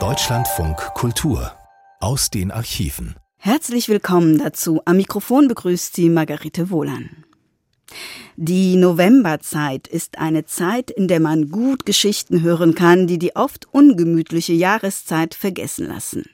Deutschlandfunk Kultur aus den Archiven. Herzlich willkommen dazu. Am Mikrofon begrüßt Sie Margarete Wohlan. Die Novemberzeit ist eine Zeit, in der man gut Geschichten hören kann, die die oft ungemütliche Jahreszeit vergessen lassen.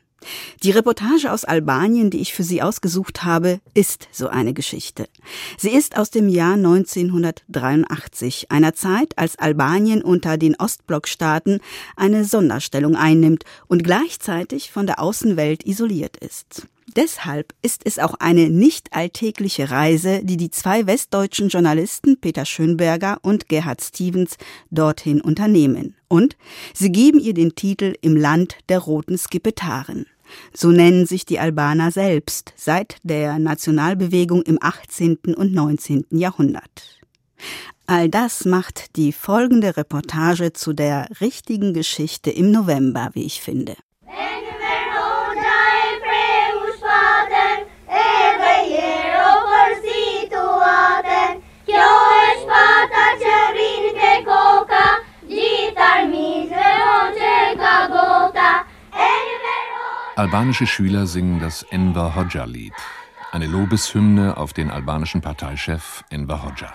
Die Reportage aus Albanien, die ich für Sie ausgesucht habe, ist so eine Geschichte. Sie ist aus dem Jahr 1983, einer Zeit, als Albanien unter den Ostblockstaaten eine Sonderstellung einnimmt und gleichzeitig von der Außenwelt isoliert ist. Deshalb ist es auch eine nicht alltägliche Reise, die die zwei westdeutschen Journalisten Peter Schönberger und Gerhard Stevens dorthin unternehmen. Und sie geben ihr den Titel Im Land der roten Skipetaren. So nennen sich die Albaner selbst seit der Nationalbewegung im 18. und 19. Jahrhundert. All das macht die folgende Reportage zu der richtigen Geschichte im November, wie ich finde. Albanische Schüler singen das Enver Hoxha-Lied, eine Lobeshymne auf den albanischen Parteichef Enver Hoxha.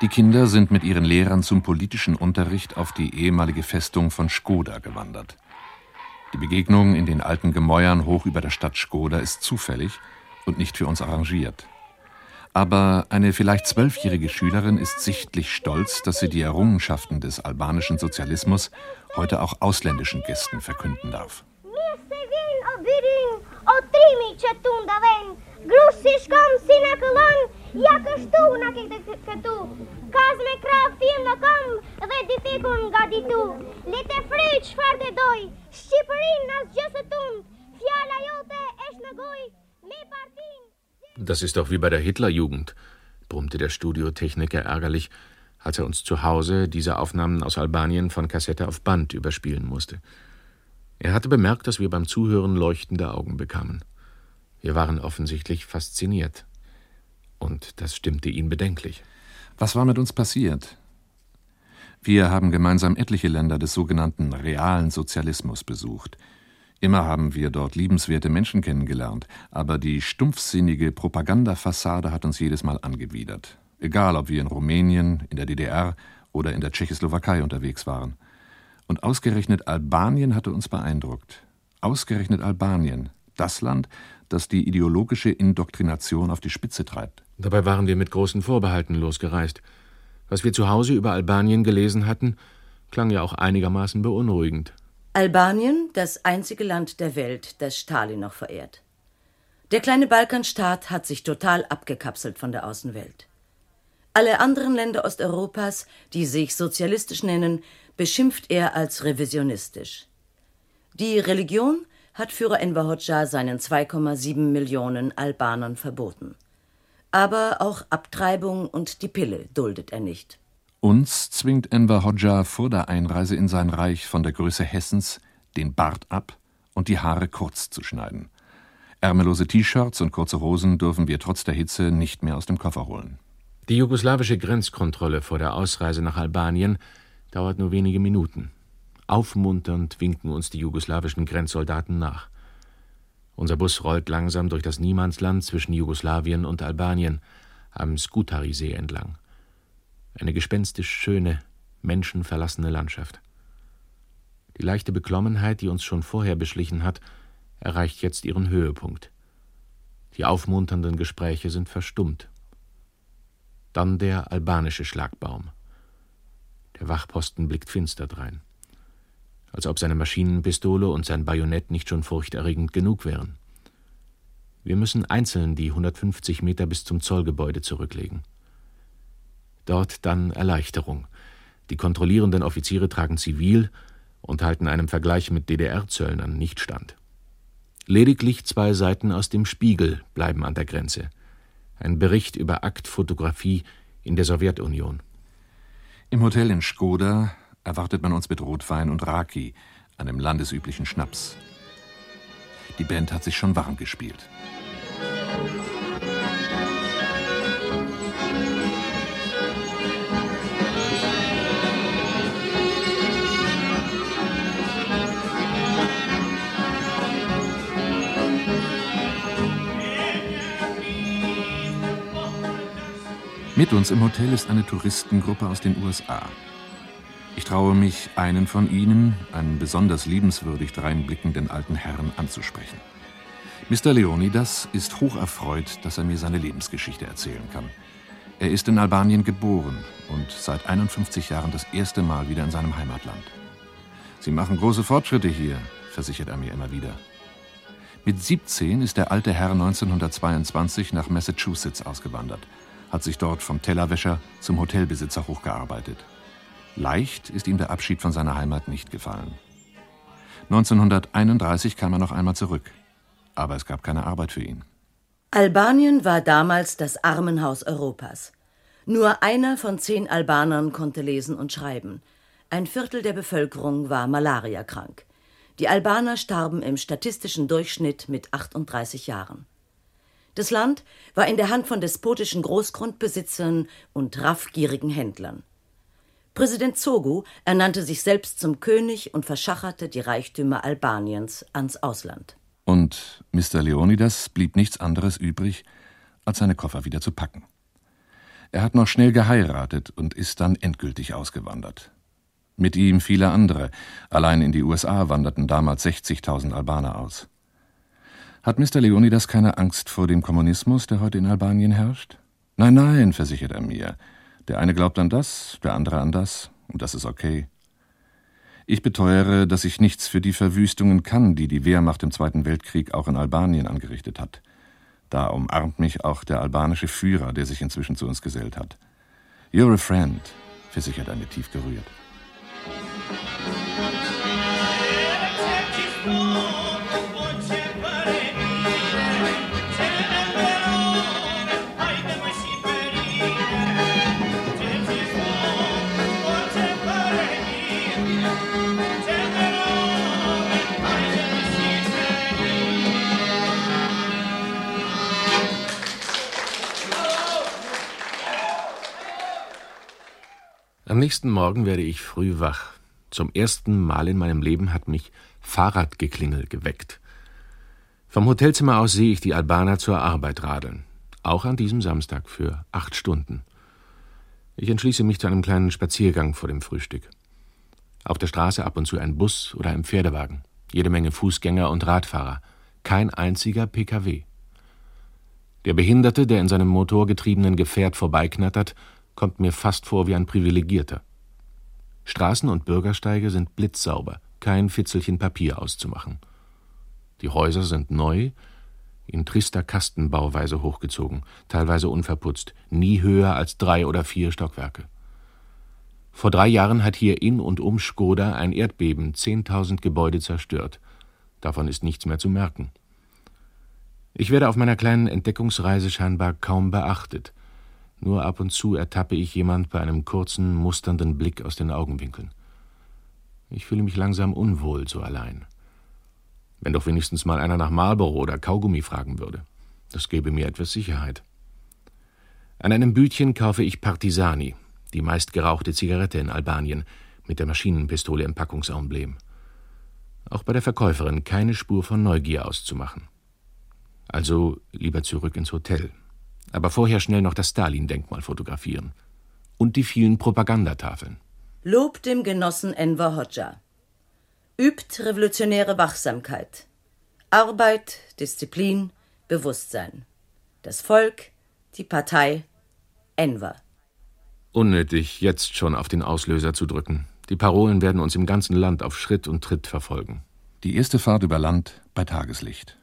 Die Kinder sind mit ihren Lehrern zum politischen Unterricht auf die ehemalige Festung von Skoda gewandert. Die Begegnung in den alten Gemäuern hoch über der Stadt Skoda ist zufällig und nicht für uns arrangiert. Aber eine vielleicht zwölfjährige Schülerin ist sichtlich stolz, dass sie die Errungenschaften des albanischen Sozialismus heute auch ausländischen Gästen verkünden darf. Ja kështu na ke këtu Kaz me krah film në këmbë Dhe ditekun nga ditu Lete fri qfar të doj Shqipërin nas gjësë tund Fjala jote esh në goj Me partin Das ist doch wie bei der Hitlerjugend, brummte der Studiotechniker ärgerlich, als er uns zu Hause diese Aufnahmen aus Albanien von Kassette auf Band überspielen musste. Er hatte bemerkt, dass wir beim Zuhören leuchtende Augen bekamen. Wir waren offensichtlich fasziniert. Und das stimmte ihn bedenklich. Was war mit uns passiert? Wir haben gemeinsam etliche Länder des sogenannten realen Sozialismus besucht. Immer haben wir dort liebenswerte Menschen kennengelernt, aber die stumpfsinnige Propagandafassade hat uns jedes Mal angewidert. Egal, ob wir in Rumänien, in der DDR oder in der Tschechoslowakei unterwegs waren. Und ausgerechnet Albanien hatte uns beeindruckt. Ausgerechnet Albanien, das Land, das die ideologische Indoktrination auf die Spitze treibt. Dabei waren wir mit großen Vorbehalten losgereist. Was wir zu Hause über Albanien gelesen hatten, klang ja auch einigermaßen beunruhigend. Albanien, das einzige Land der Welt, das Stalin noch verehrt. Der kleine Balkanstaat hat sich total abgekapselt von der Außenwelt. Alle anderen Länder Osteuropas, die sich sozialistisch nennen, beschimpft er als revisionistisch. Die Religion hat Führer Enver Hoxha seinen 2,7 Millionen Albanern verboten. Aber auch Abtreibung und die Pille duldet er nicht. Uns zwingt Enver Hoxha vor der Einreise in sein Reich von der Größe Hessens den Bart ab und die Haare kurz zu schneiden. Ärmellose T-Shirts und kurze Hosen dürfen wir trotz der Hitze nicht mehr aus dem Koffer holen. Die jugoslawische Grenzkontrolle vor der Ausreise nach Albanien dauert nur wenige Minuten. Aufmunternd winken uns die jugoslawischen Grenzsoldaten nach. Unser Bus rollt langsam durch das Niemandsland zwischen Jugoslawien und Albanien am Skutari-See entlang. Eine gespenstisch schöne, menschenverlassene Landschaft. Die leichte Beklommenheit, die uns schon vorher beschlichen hat, erreicht jetzt ihren Höhepunkt. Die aufmunternden Gespräche sind verstummt. Dann der albanische Schlagbaum. Der Wachposten blickt finster drein als ob seine Maschinenpistole und sein Bajonett nicht schon furchterregend genug wären. Wir müssen einzeln die 150 Meter bis zum Zollgebäude zurücklegen. Dort dann Erleichterung. Die kontrollierenden Offiziere tragen zivil und halten einem Vergleich mit DDR-Zöllnern nicht stand. Lediglich zwei Seiten aus dem Spiegel bleiben an der Grenze. Ein Bericht über Aktfotografie in der Sowjetunion. Im Hotel in Skoda erwartet man uns mit Rotwein und Raki, einem landesüblichen Schnaps. Die Band hat sich schon warm gespielt. Mit uns im Hotel ist eine Touristengruppe aus den USA. Ich traue mich, einen von ihnen, einen besonders liebenswürdig dreinblickenden alten Herrn, anzusprechen. Mr. Leonidas ist hocherfreut, dass er mir seine Lebensgeschichte erzählen kann. Er ist in Albanien geboren und seit 51 Jahren das erste Mal wieder in seinem Heimatland. Sie machen große Fortschritte hier, versichert er mir immer wieder. Mit 17 ist der alte Herr 1922 nach Massachusetts ausgewandert, hat sich dort vom Tellerwäscher zum Hotelbesitzer hochgearbeitet. Leicht ist ihm der Abschied von seiner Heimat nicht gefallen. 1931 kam er noch einmal zurück, aber es gab keine Arbeit für ihn. Albanien war damals das Armenhaus Europas. Nur einer von zehn Albanern konnte lesen und schreiben. Ein Viertel der Bevölkerung war malariakrank. Die Albaner starben im statistischen Durchschnitt mit 38 Jahren. Das Land war in der Hand von despotischen Großgrundbesitzern und raffgierigen Händlern. Präsident Zogu ernannte sich selbst zum König und verschacherte die Reichtümer Albaniens ans Ausland. Und Mr. Leonidas blieb nichts anderes übrig, als seine Koffer wieder zu packen. Er hat noch schnell geheiratet und ist dann endgültig ausgewandert. Mit ihm viele andere. Allein in die USA wanderten damals 60.000 Albaner aus. Hat Mr. Leonidas keine Angst vor dem Kommunismus, der heute in Albanien herrscht? Nein, nein, versichert er mir. Der eine glaubt an das, der andere an das, und das ist okay. Ich beteuere, dass ich nichts für die Verwüstungen kann, die die Wehrmacht im Zweiten Weltkrieg auch in Albanien angerichtet hat. Da umarmt mich auch der albanische Führer, der sich inzwischen zu uns gesellt hat. You're a friend, versichert er mir tief gerührt. Am nächsten Morgen werde ich früh wach. Zum ersten Mal in meinem Leben hat mich Fahrradgeklingel geweckt. Vom Hotelzimmer aus sehe ich die Albaner zur Arbeit radeln. Auch an diesem Samstag für acht Stunden. Ich entschließe mich zu einem kleinen Spaziergang vor dem Frühstück. Auf der Straße ab und zu ein Bus oder ein Pferdewagen. Jede Menge Fußgänger und Radfahrer. Kein einziger Pkw. Der Behinderte, der in seinem motorgetriebenen Gefährt vorbeiknattert, kommt mir fast vor wie ein Privilegierter. Straßen und Bürgersteige sind blitzsauber, kein Fitzelchen Papier auszumachen. Die Häuser sind neu, in trister Kastenbauweise hochgezogen, teilweise unverputzt, nie höher als drei oder vier Stockwerke. Vor drei Jahren hat hier in und um Skoda ein Erdbeben zehntausend Gebäude zerstört. Davon ist nichts mehr zu merken. Ich werde auf meiner kleinen Entdeckungsreise scheinbar kaum beachtet. Nur ab und zu ertappe ich jemand bei einem kurzen, musternden Blick aus den Augenwinkeln. Ich fühle mich langsam unwohl so allein. Wenn doch wenigstens mal einer nach Marlboro oder Kaugummi fragen würde. Das gäbe mir etwas Sicherheit. An einem Bütchen kaufe ich Partisani, die meistgerauchte Zigarette in Albanien, mit der Maschinenpistole im Packungsemblem. Auch bei der Verkäuferin keine Spur von Neugier auszumachen. Also lieber zurück ins Hotel, aber vorher schnell noch das Stalin-Denkmal fotografieren. Und die vielen Propagandatafeln. Lob dem Genossen Enver Hoxha. Übt revolutionäre Wachsamkeit. Arbeit, Disziplin, Bewusstsein. Das Volk, die Partei, Enver. Unnötig, jetzt schon auf den Auslöser zu drücken. Die Parolen werden uns im ganzen Land auf Schritt und Tritt verfolgen. Die erste Fahrt über Land bei Tageslicht.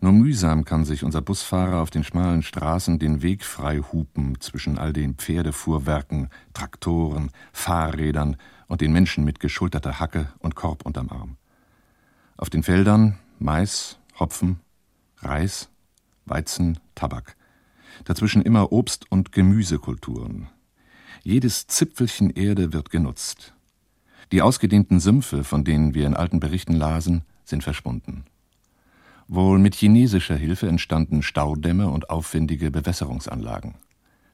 Nur mühsam kann sich unser Busfahrer auf den schmalen Straßen den Weg frei hupen zwischen all den Pferdefuhrwerken, Traktoren, Fahrrädern und den Menschen mit geschulterter Hacke und Korb unterm Arm. Auf den Feldern Mais, Hopfen, Reis, Weizen, Tabak. Dazwischen immer Obst- und Gemüsekulturen. Jedes Zipfelchen Erde wird genutzt. Die ausgedehnten Sümpfe, von denen wir in alten Berichten lasen, sind verschwunden. Wohl mit chinesischer Hilfe entstanden Staudämme und aufwendige Bewässerungsanlagen.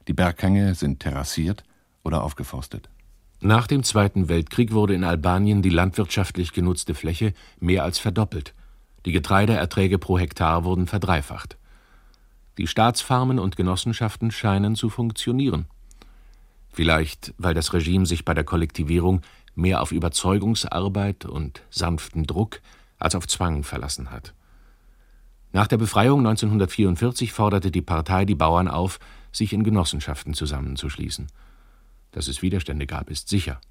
Die Berghänge sind terrassiert oder aufgeforstet. Nach dem Zweiten Weltkrieg wurde in Albanien die landwirtschaftlich genutzte Fläche mehr als verdoppelt. Die Getreideerträge pro Hektar wurden verdreifacht. Die Staatsfarmen und Genossenschaften scheinen zu funktionieren. Vielleicht, weil das Regime sich bei der Kollektivierung mehr auf Überzeugungsarbeit und sanften Druck als auf Zwang verlassen hat. Nach der Befreiung 1944 forderte die Partei die Bauern auf, sich in Genossenschaften zusammenzuschließen. Dass es Widerstände gab, ist sicher.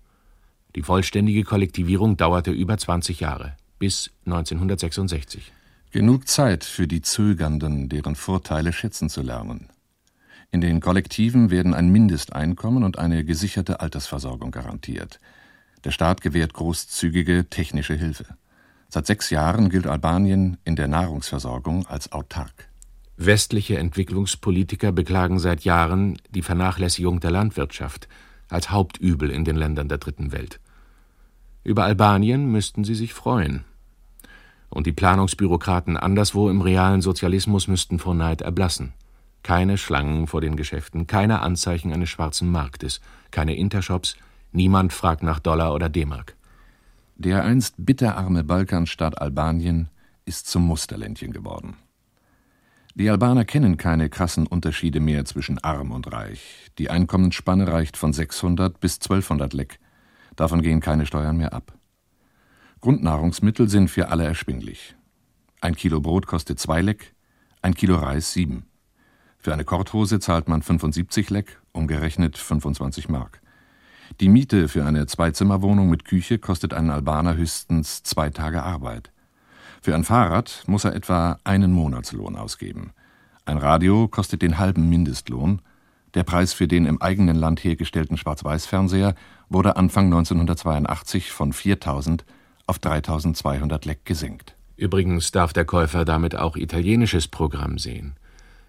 Die vollständige Kollektivierung dauerte über 20 Jahre, bis 1966. Genug Zeit für die Zögernden, deren Vorteile schätzen zu lernen. In den Kollektiven werden ein Mindesteinkommen und eine gesicherte Altersversorgung garantiert. Der Staat gewährt großzügige technische Hilfe. Seit sechs Jahren gilt Albanien in der Nahrungsversorgung als autark. Westliche Entwicklungspolitiker beklagen seit Jahren die Vernachlässigung der Landwirtschaft als Hauptübel in den Ländern der Dritten Welt. Über Albanien müssten sie sich freuen. Und die Planungsbürokraten anderswo im realen Sozialismus müssten vor Neid erblassen. Keine Schlangen vor den Geschäften, keine Anzeichen eines schwarzen Marktes, keine Intershops, niemand fragt nach Dollar oder D-Mark. Der einst bitterarme Balkanstaat Albanien ist zum Musterländchen geworden. Die Albaner kennen keine krassen Unterschiede mehr zwischen arm und reich. Die Einkommensspanne reicht von 600 bis 1200 Leck. Davon gehen keine Steuern mehr ab. Grundnahrungsmittel sind für alle erschwinglich. Ein Kilo Brot kostet zwei Leck, ein Kilo Reis sieben. Für eine Korthose zahlt man 75 Leck, umgerechnet 25 Mark. Die Miete für eine Zweizimmerwohnung mit Küche kostet einen Albaner höchstens zwei Tage Arbeit. Für ein Fahrrad muss er etwa einen Monatslohn ausgeben. Ein Radio kostet den halben Mindestlohn. Der Preis für den im eigenen Land hergestellten Schwarz-Weiß-Fernseher wurde Anfang 1982 von 4000 auf 3200 Leck gesenkt. Übrigens darf der Käufer damit auch italienisches Programm sehen.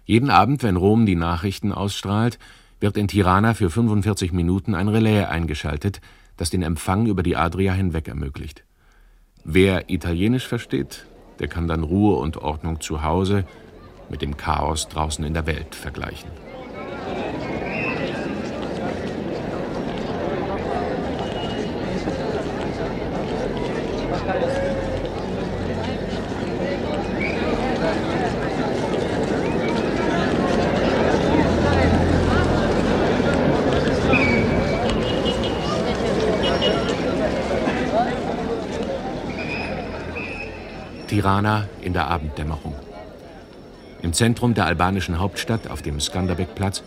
Jeden Abend, wenn Rom die Nachrichten ausstrahlt, wird in Tirana für 45 Minuten ein Relais eingeschaltet, das den Empfang über die Adria hinweg ermöglicht. Wer Italienisch versteht, der kann dann Ruhe und Ordnung zu Hause mit dem Chaos draußen in der Welt vergleichen. Tirana in der Abenddämmerung. Im Zentrum der albanischen Hauptstadt, auf dem Skanderbeg-Platz,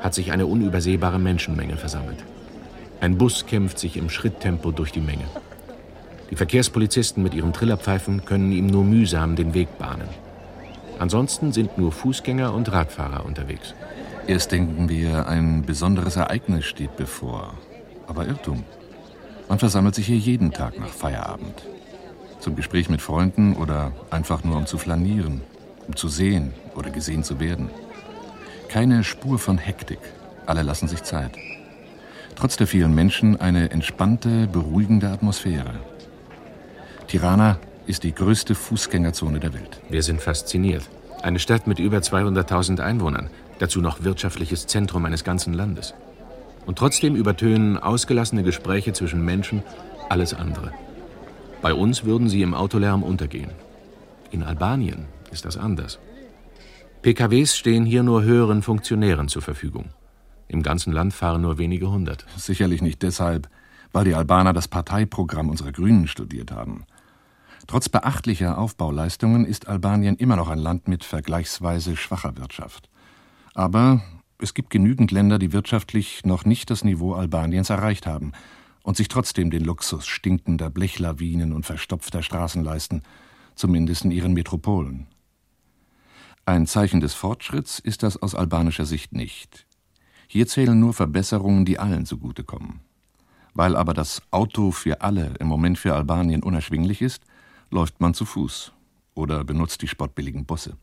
hat sich eine unübersehbare Menschenmenge versammelt. Ein Bus kämpft sich im Schritttempo durch die Menge. Die Verkehrspolizisten mit ihren Trillerpfeifen können ihm nur mühsam den Weg bahnen. Ansonsten sind nur Fußgänger und Radfahrer unterwegs. Erst denken wir, ein besonderes Ereignis steht bevor. Aber Irrtum. Man versammelt sich hier jeden Tag nach Feierabend. Zum Gespräch mit Freunden oder einfach nur um zu flanieren, um zu sehen oder gesehen zu werden. Keine Spur von Hektik. Alle lassen sich Zeit. Trotz der vielen Menschen eine entspannte, beruhigende Atmosphäre. Tirana ist die größte Fußgängerzone der Welt. Wir sind fasziniert. Eine Stadt mit über 200.000 Einwohnern, dazu noch wirtschaftliches Zentrum eines ganzen Landes. Und trotzdem übertönen ausgelassene Gespräche zwischen Menschen alles andere. Bei uns würden sie im Autolärm untergehen. In Albanien ist das anders. PKWs stehen hier nur höheren Funktionären zur Verfügung. Im ganzen Land fahren nur wenige hundert. Sicherlich nicht deshalb, weil die Albaner das Parteiprogramm unserer Grünen studiert haben. Trotz beachtlicher Aufbauleistungen ist Albanien immer noch ein Land mit vergleichsweise schwacher Wirtschaft. Aber es gibt genügend Länder, die wirtschaftlich noch nicht das Niveau Albaniens erreicht haben und sich trotzdem den Luxus stinkender Blechlawinen und verstopfter Straßen leisten, zumindest in ihren Metropolen. Ein Zeichen des Fortschritts ist das aus albanischer Sicht nicht. Hier zählen nur Verbesserungen, die allen zugutekommen. Weil aber das Auto für alle im Moment für Albanien unerschwinglich ist, läuft man zu Fuß oder benutzt die spottbilligen Busse.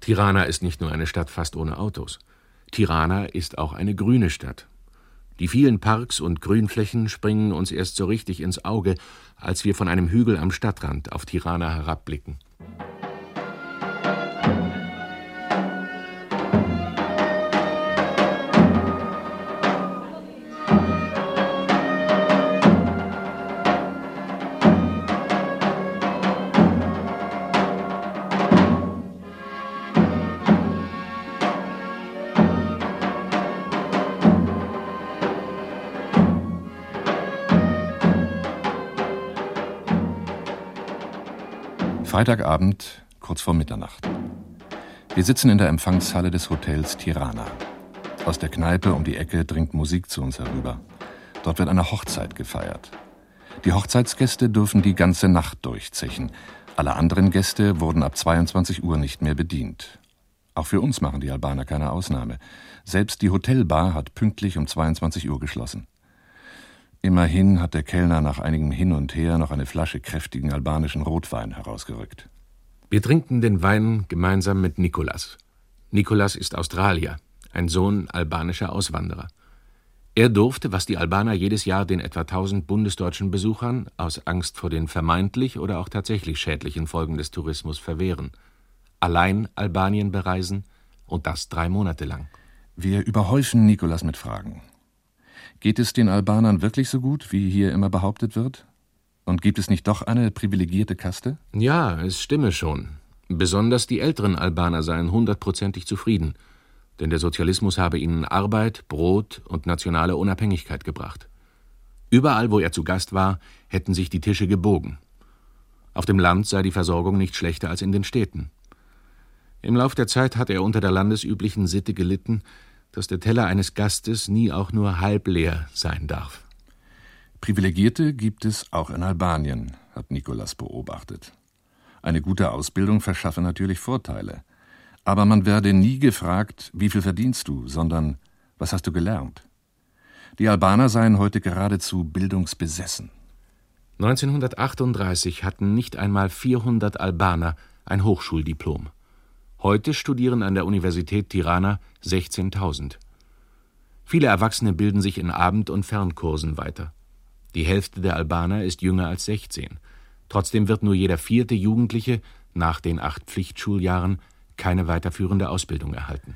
Tirana ist nicht nur eine Stadt fast ohne Autos. Tirana ist auch eine grüne Stadt. Die vielen Parks und Grünflächen springen uns erst so richtig ins Auge, als wir von einem Hügel am Stadtrand auf Tirana herabblicken. Freitagabend, kurz vor Mitternacht. Wir sitzen in der Empfangshalle des Hotels Tirana. Aus der Kneipe um die Ecke dringt Musik zu uns herüber. Dort wird eine Hochzeit gefeiert. Die Hochzeitsgäste dürfen die ganze Nacht durchzechen. Alle anderen Gäste wurden ab 22 Uhr nicht mehr bedient. Auch für uns machen die Albaner keine Ausnahme. Selbst die Hotelbar hat pünktlich um 22 Uhr geschlossen. Immerhin hat der Kellner nach einigem Hin und Her noch eine Flasche kräftigen albanischen Rotwein herausgerückt. Wir trinken den Wein gemeinsam mit Nikolas. Nikolas ist Australier, ein Sohn albanischer Auswanderer. Er durfte, was die Albaner jedes Jahr den etwa 1000 bundesdeutschen Besuchern aus Angst vor den vermeintlich oder auch tatsächlich schädlichen Folgen des Tourismus verwehren. Allein Albanien bereisen und das drei Monate lang. Wir überhäufen Nikolas mit Fragen. Geht es den Albanern wirklich so gut, wie hier immer behauptet wird? Und gibt es nicht doch eine privilegierte Kaste? Ja, es stimme schon. Besonders die älteren Albaner seien hundertprozentig zufrieden denn der Sozialismus habe ihnen Arbeit, Brot und nationale Unabhängigkeit gebracht. Überall, wo er zu Gast war, hätten sich die Tische gebogen. Auf dem Land sei die Versorgung nicht schlechter als in den Städten. Im Lauf der Zeit hat er unter der landesüblichen Sitte gelitten, dass der Teller eines Gastes nie auch nur halb leer sein darf. Privilegierte gibt es auch in Albanien, hat Nikolas beobachtet. Eine gute Ausbildung verschaffe natürlich Vorteile. Aber man werde nie gefragt, wie viel verdienst du, sondern was hast du gelernt? Die Albaner seien heute geradezu bildungsbesessen. 1938 hatten nicht einmal 400 Albaner ein Hochschuldiplom. Heute studieren an der Universität Tirana 16.000. Viele Erwachsene bilden sich in Abend- und Fernkursen weiter. Die Hälfte der Albaner ist jünger als 16. Trotzdem wird nur jeder vierte Jugendliche nach den acht Pflichtschuljahren keine weiterführende Ausbildung erhalten.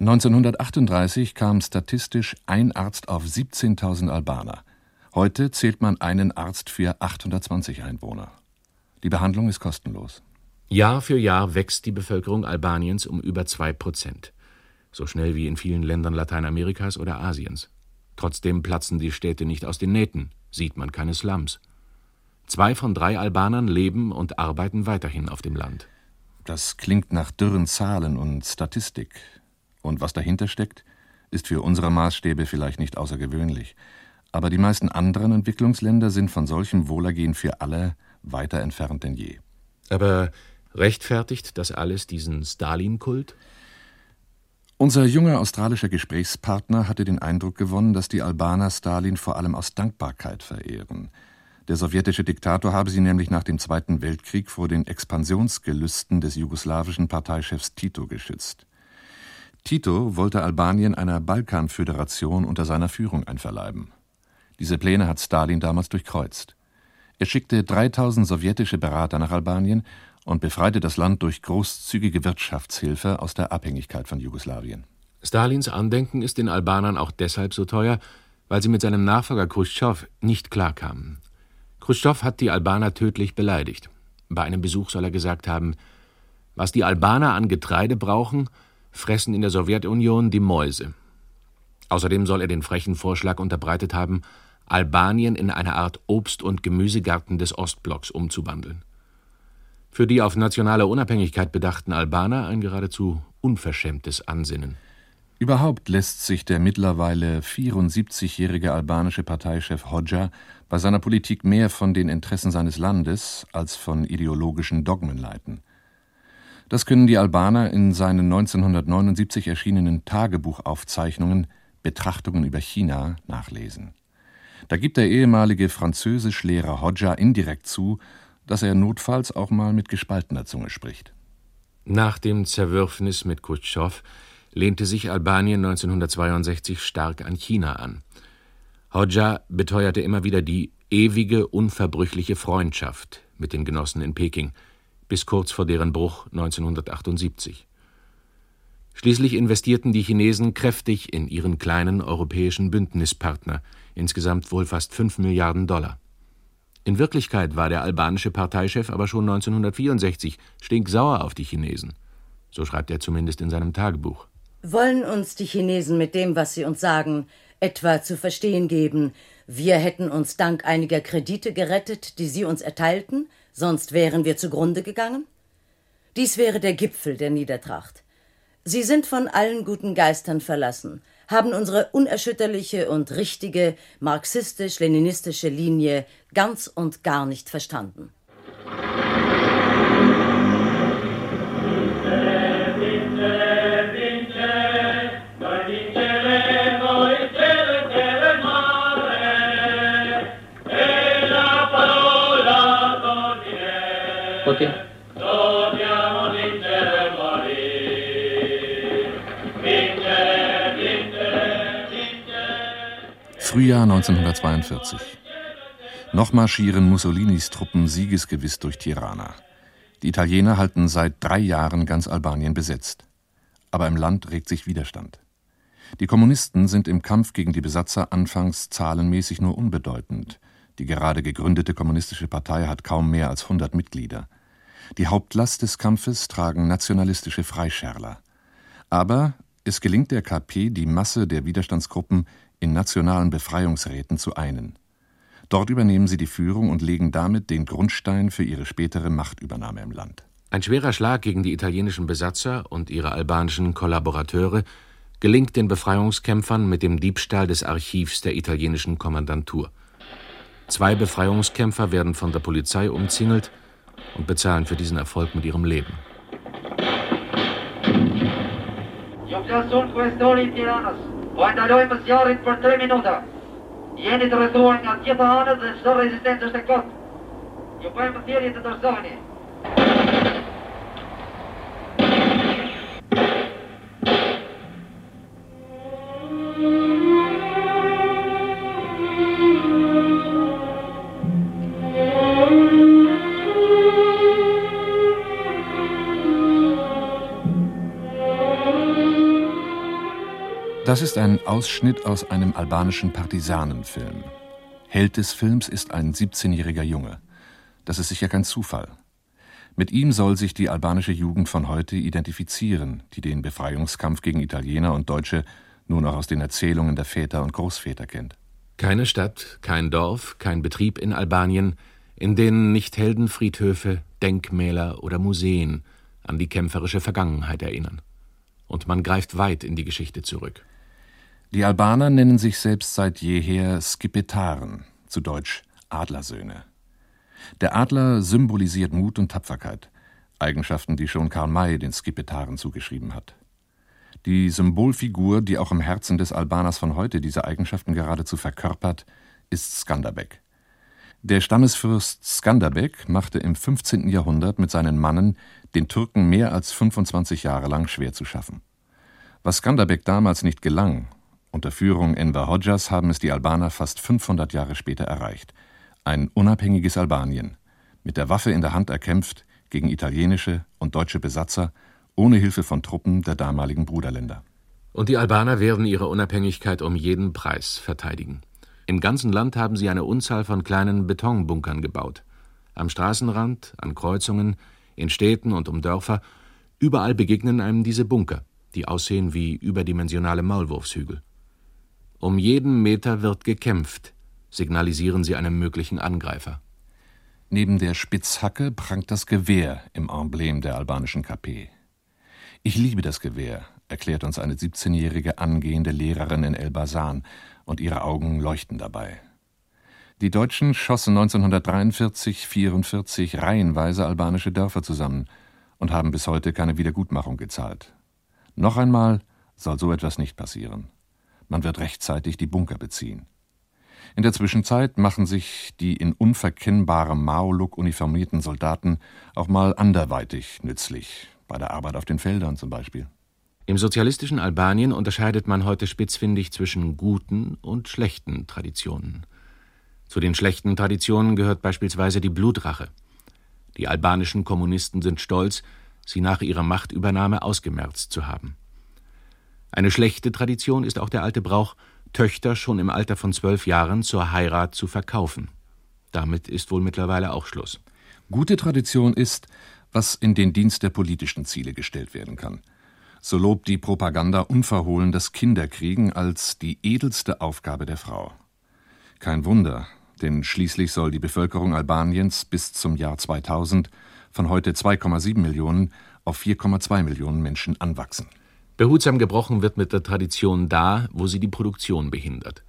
1938 kam statistisch ein Arzt auf 17.000 Albaner. Heute zählt man einen Arzt für 820 Einwohner. Die Behandlung ist kostenlos. Jahr für Jahr wächst die Bevölkerung Albaniens um über zwei Prozent. So schnell wie in vielen Ländern Lateinamerikas oder Asiens. Trotzdem platzen die Städte nicht aus den Nähten, sieht man keine Slums. Zwei von drei Albanern leben und arbeiten weiterhin auf dem Land. Das klingt nach dürren Zahlen und Statistik. Und was dahinter steckt, ist für unsere Maßstäbe vielleicht nicht außergewöhnlich. Aber die meisten anderen Entwicklungsländer sind von solchem Wohlergehen für alle weiter entfernt denn je. Aber rechtfertigt das alles diesen Stalin-Kult? Unser junger australischer Gesprächspartner hatte den Eindruck gewonnen, dass die Albaner Stalin vor allem aus Dankbarkeit verehren – der sowjetische Diktator habe sie nämlich nach dem Zweiten Weltkrieg vor den Expansionsgelüsten des jugoslawischen Parteichefs Tito geschützt. Tito wollte Albanien einer Balkanföderation unter seiner Führung einverleiben. Diese Pläne hat Stalin damals durchkreuzt. Er schickte 3000 sowjetische Berater nach Albanien und befreite das Land durch großzügige Wirtschaftshilfe aus der Abhängigkeit von Jugoslawien. Stalins Andenken ist den Albanern auch deshalb so teuer, weil sie mit seinem Nachfolger Khrushchev nicht klarkamen. Khrushchev hat die Albaner tödlich beleidigt. Bei einem Besuch soll er gesagt haben, was die Albaner an Getreide brauchen, fressen in der Sowjetunion die Mäuse. Außerdem soll er den frechen Vorschlag unterbreitet haben, Albanien in eine Art Obst- und Gemüsegarten des Ostblocks umzuwandeln. Für die auf nationale Unabhängigkeit bedachten Albaner ein geradezu unverschämtes Ansinnen. Überhaupt lässt sich der mittlerweile 74-jährige albanische Parteichef Hodja bei seiner Politik mehr von den Interessen seines Landes als von ideologischen Dogmen leiten. Das können die Albaner in seinen 1979 erschienenen Tagebuchaufzeichnungen Betrachtungen über China nachlesen. Da gibt der ehemalige Französischlehrer Hodja indirekt zu, dass er notfalls auch mal mit gespaltener Zunge spricht. Nach dem Zerwürfnis mit Khrushchev lehnte sich Albanien 1962 stark an China an. Hodja beteuerte immer wieder die ewige, unverbrüchliche Freundschaft mit den Genossen in Peking bis kurz vor deren Bruch 1978. Schließlich investierten die Chinesen kräftig in ihren kleinen europäischen Bündnispartner, insgesamt wohl fast 5 Milliarden Dollar. In Wirklichkeit war der albanische Parteichef aber schon 1964 stinksauer auf die Chinesen. So schreibt er zumindest in seinem Tagebuch. Wollen uns die Chinesen mit dem, was sie uns sagen, etwa zu verstehen geben, wir hätten uns dank einiger Kredite gerettet, die sie uns erteilten, sonst wären wir zugrunde gegangen? Dies wäre der Gipfel der Niedertracht. Sie sind von allen guten Geistern verlassen, haben unsere unerschütterliche und richtige marxistisch-leninistische Linie ganz und gar nicht verstanden. Okay. Frühjahr 1942. Noch marschieren Mussolinis Truppen siegesgewiss durch Tirana. Die Italiener halten seit drei Jahren ganz Albanien besetzt. Aber im Land regt sich Widerstand. Die Kommunisten sind im Kampf gegen die Besatzer anfangs zahlenmäßig nur unbedeutend. Die gerade gegründete kommunistische Partei hat kaum mehr als 100 Mitglieder. Die Hauptlast des Kampfes tragen nationalistische Freischärler. Aber es gelingt der KP, die Masse der Widerstandsgruppen in nationalen Befreiungsräten zu einen. Dort übernehmen sie die Führung und legen damit den Grundstein für ihre spätere Machtübernahme im Land. Ein schwerer Schlag gegen die italienischen Besatzer und ihre albanischen Kollaborateure gelingt den Befreiungskämpfern mit dem Diebstahl des Archivs der italienischen Kommandantur. Zwei Befreiungskämpfer werden von der Polizei umzingelt und bezahlen für diesen Erfolg mit ihrem Leben. Po ndalojmë zjarrit për 3 minuta. Jeni të rrethuar nga gjitha anët dhe çdo rezistencë është e kot. Ju bëjmë thirrje të dorëzoheni. Das ist ein Ausschnitt aus einem albanischen Partisanenfilm. Held des Films ist ein 17-jähriger Junge. Das ist sicher kein Zufall. Mit ihm soll sich die albanische Jugend von heute identifizieren, die den Befreiungskampf gegen Italiener und Deutsche nur noch aus den Erzählungen der Väter und Großväter kennt. Keine Stadt, kein Dorf, kein Betrieb in Albanien, in denen nicht Heldenfriedhöfe, Denkmäler oder Museen an die kämpferische Vergangenheit erinnern. Und man greift weit in die Geschichte zurück. Die Albaner nennen sich selbst seit jeher Skipetaren, zu Deutsch Adlersöhne. Der Adler symbolisiert Mut und Tapferkeit, Eigenschaften, die schon Karl May den Skipetaren zugeschrieben hat. Die Symbolfigur, die auch im Herzen des Albaners von heute diese Eigenschaften geradezu verkörpert, ist Skanderbeg. Der Stammesfürst Skanderbeg machte im 15. Jahrhundert mit seinen Mannen den Türken mehr als 25 Jahre lang schwer zu schaffen. Was Skanderbeg damals nicht gelang, unter Führung Enver Hodjas haben es die Albaner fast 500 Jahre später erreicht. Ein unabhängiges Albanien, mit der Waffe in der Hand erkämpft gegen italienische und deutsche Besatzer, ohne Hilfe von Truppen der damaligen Bruderländer. Und die Albaner werden ihre Unabhängigkeit um jeden Preis verteidigen. Im ganzen Land haben sie eine Unzahl von kleinen Betonbunkern gebaut. Am Straßenrand, an Kreuzungen, in Städten und um Dörfer, überall begegnen einem diese Bunker, die aussehen wie überdimensionale Maulwurfshügel. Um jeden Meter wird gekämpft, signalisieren sie einem möglichen Angreifer. Neben der Spitzhacke prangt das Gewehr im Emblem der albanischen KP. Ich liebe das Gewehr, erklärt uns eine 17-jährige angehende Lehrerin in Elbasan, und ihre Augen leuchten dabei. Die Deutschen schossen 1943-44 reihenweise albanische Dörfer zusammen und haben bis heute keine Wiedergutmachung gezahlt. Noch einmal soll so etwas nicht passieren. Man wird rechtzeitig die Bunker beziehen. In der Zwischenzeit machen sich die in unverkennbarem Mao-Look uniformierten Soldaten auch mal anderweitig nützlich, bei der Arbeit auf den Feldern zum Beispiel. Im sozialistischen Albanien unterscheidet man heute spitzfindig zwischen guten und schlechten Traditionen. Zu den schlechten Traditionen gehört beispielsweise die Blutrache. Die albanischen Kommunisten sind stolz, sie nach ihrer Machtübernahme ausgemerzt zu haben. Eine schlechte Tradition ist auch der alte Brauch, Töchter schon im Alter von zwölf Jahren zur Heirat zu verkaufen. Damit ist wohl mittlerweile auch Schluss. Gute Tradition ist, was in den Dienst der politischen Ziele gestellt werden kann. So lobt die Propaganda unverhohlen das Kinderkriegen als die edelste Aufgabe der Frau. Kein Wunder, denn schließlich soll die Bevölkerung Albaniens bis zum Jahr 2000 von heute 2,7 Millionen auf 4,2 Millionen Menschen anwachsen. Behutsam gebrochen wird mit der Tradition da, wo sie die Produktion behindert.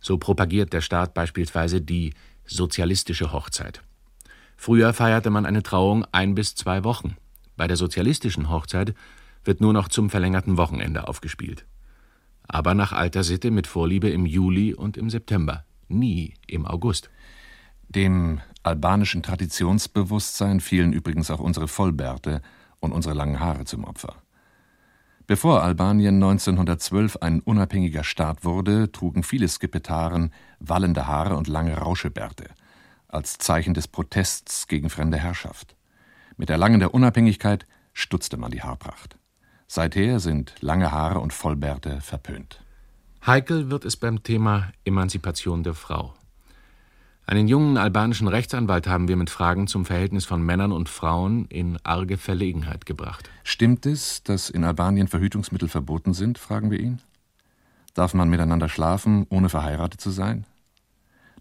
So propagiert der Staat beispielsweise die sozialistische Hochzeit. Früher feierte man eine Trauung ein bis zwei Wochen. Bei der sozialistischen Hochzeit wird nur noch zum verlängerten Wochenende aufgespielt. Aber nach alter Sitte mit Vorliebe im Juli und im September, nie im August. Dem albanischen Traditionsbewusstsein fielen übrigens auch unsere Vollbärte und unsere langen Haare zum Opfer. Bevor Albanien 1912 ein unabhängiger Staat wurde, trugen viele Skipetaren wallende Haare und lange Rauschebärte als Zeichen des Protests gegen fremde Herrschaft. Mit Erlangen der Unabhängigkeit stutzte man die Haarpracht. Seither sind lange Haare und Vollbärte verpönt. Heikel wird es beim Thema Emanzipation der Frau. Einen jungen albanischen Rechtsanwalt haben wir mit Fragen zum Verhältnis von Männern und Frauen in arge Verlegenheit gebracht. Stimmt es, dass in Albanien Verhütungsmittel verboten sind? fragen wir ihn. Darf man miteinander schlafen, ohne verheiratet zu sein?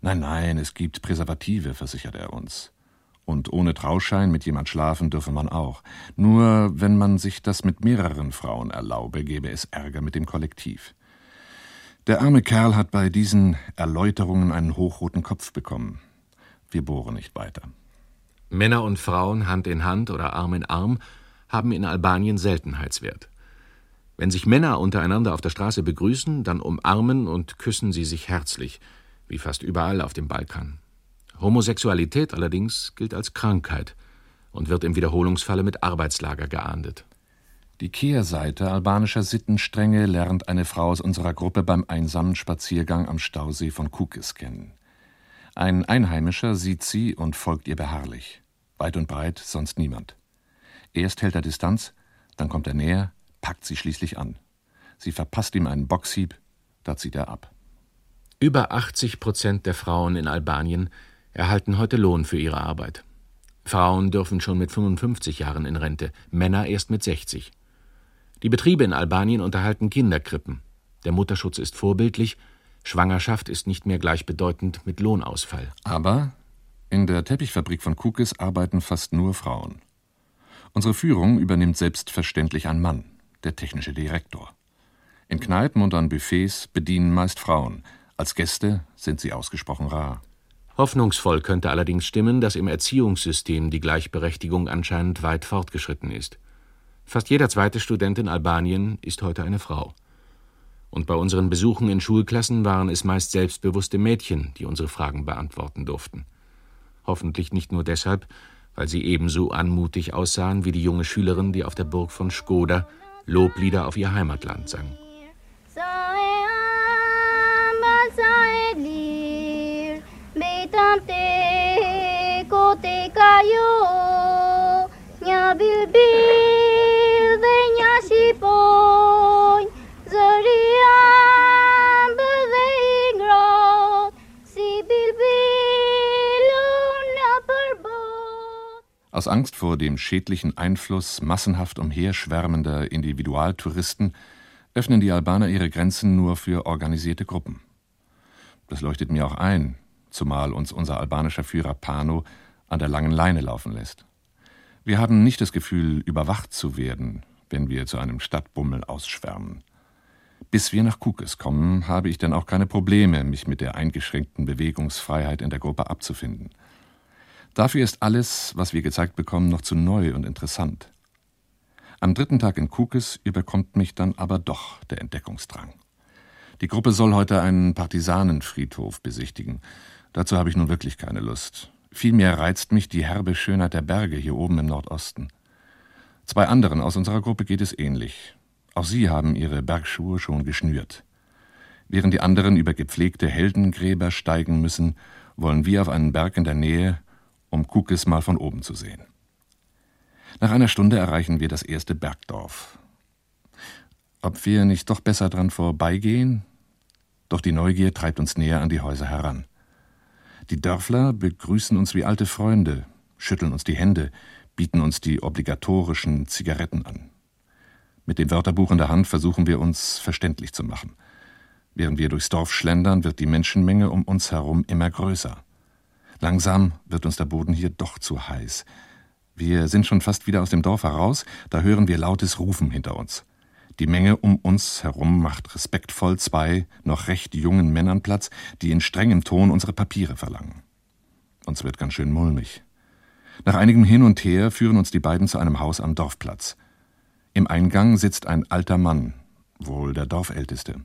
Nein, nein, es gibt Präservative, versichert er uns. Und ohne Trauschein mit jemand schlafen dürfe man auch. Nur wenn man sich das mit mehreren Frauen erlaube, gäbe es Ärger mit dem Kollektiv. Der arme Kerl hat bei diesen Erläuterungen einen hochroten Kopf bekommen. Wir bohren nicht weiter. Männer und Frauen Hand in Hand oder Arm in Arm haben in Albanien Seltenheitswert. Wenn sich Männer untereinander auf der Straße begrüßen, dann umarmen und küssen sie sich herzlich, wie fast überall auf dem Balkan. Homosexualität allerdings gilt als Krankheit und wird im Wiederholungsfalle mit Arbeitslager geahndet. Die Kehrseite albanischer Sittenstrenge lernt eine Frau aus unserer Gruppe beim einsamen Spaziergang am Stausee von Kukis kennen. Ein Einheimischer sieht sie und folgt ihr beharrlich. Weit und breit sonst niemand. Erst hält er Distanz, dann kommt er näher, packt sie schließlich an. Sie verpasst ihm einen Boxhieb, da zieht er ab. Über 80 Prozent der Frauen in Albanien erhalten heute Lohn für ihre Arbeit. Frauen dürfen schon mit 55 Jahren in Rente, Männer erst mit 60. Die Betriebe in Albanien unterhalten Kinderkrippen. Der Mutterschutz ist vorbildlich, Schwangerschaft ist nicht mehr gleichbedeutend mit Lohnausfall. Aber in der Teppichfabrik von Kukis arbeiten fast nur Frauen. Unsere Führung übernimmt selbstverständlich ein Mann, der technische Direktor. In Kneipen und an Buffets bedienen meist Frauen. Als Gäste sind sie ausgesprochen rar. Hoffnungsvoll könnte allerdings stimmen, dass im Erziehungssystem die Gleichberechtigung anscheinend weit fortgeschritten ist. Fast jeder zweite Student in Albanien ist heute eine Frau. Und bei unseren Besuchen in Schulklassen waren es meist selbstbewusste Mädchen, die unsere Fragen beantworten durften. Hoffentlich nicht nur deshalb, weil sie ebenso anmutig aussahen wie die junge Schülerin, die auf der Burg von Skoda Loblieder auf ihr Heimatland sang. Aus Angst vor dem schädlichen Einfluss massenhaft umherschwärmender Individualtouristen öffnen die Albaner ihre Grenzen nur für organisierte Gruppen. Das leuchtet mir auch ein, zumal uns unser albanischer Führer Pano an der langen Leine laufen lässt. Wir haben nicht das Gefühl, überwacht zu werden, wenn wir zu einem Stadtbummel ausschwärmen. Bis wir nach Kukes kommen, habe ich dann auch keine Probleme, mich mit der eingeschränkten Bewegungsfreiheit in der Gruppe abzufinden. Dafür ist alles, was wir gezeigt bekommen, noch zu neu und interessant. Am dritten Tag in Kukes überkommt mich dann aber doch der Entdeckungsdrang. Die Gruppe soll heute einen Partisanenfriedhof besichtigen. Dazu habe ich nun wirklich keine Lust. Vielmehr reizt mich die herbe Schönheit der Berge hier oben im Nordosten. Zwei anderen aus unserer Gruppe geht es ähnlich. Auch sie haben ihre Bergschuhe schon geschnürt. Während die anderen über gepflegte Heldengräber steigen müssen, wollen wir auf einen Berg in der Nähe um Kukis mal von oben zu sehen. Nach einer Stunde erreichen wir das erste Bergdorf. Ob wir nicht doch besser dran vorbeigehen? Doch die Neugier treibt uns näher an die Häuser heran. Die Dörfler begrüßen uns wie alte Freunde, schütteln uns die Hände, bieten uns die obligatorischen Zigaretten an. Mit dem Wörterbuch in der Hand versuchen wir uns verständlich zu machen. Während wir durchs Dorf schlendern, wird die Menschenmenge um uns herum immer größer. Langsam wird uns der Boden hier doch zu heiß. Wir sind schon fast wieder aus dem Dorf heraus, da hören wir lautes Rufen hinter uns. Die Menge um uns herum macht respektvoll zwei noch recht jungen Männern Platz, die in strengem Ton unsere Papiere verlangen. Uns wird ganz schön mulmig. Nach einigem Hin und Her führen uns die beiden zu einem Haus am Dorfplatz. Im Eingang sitzt ein alter Mann, wohl der Dorfälteste.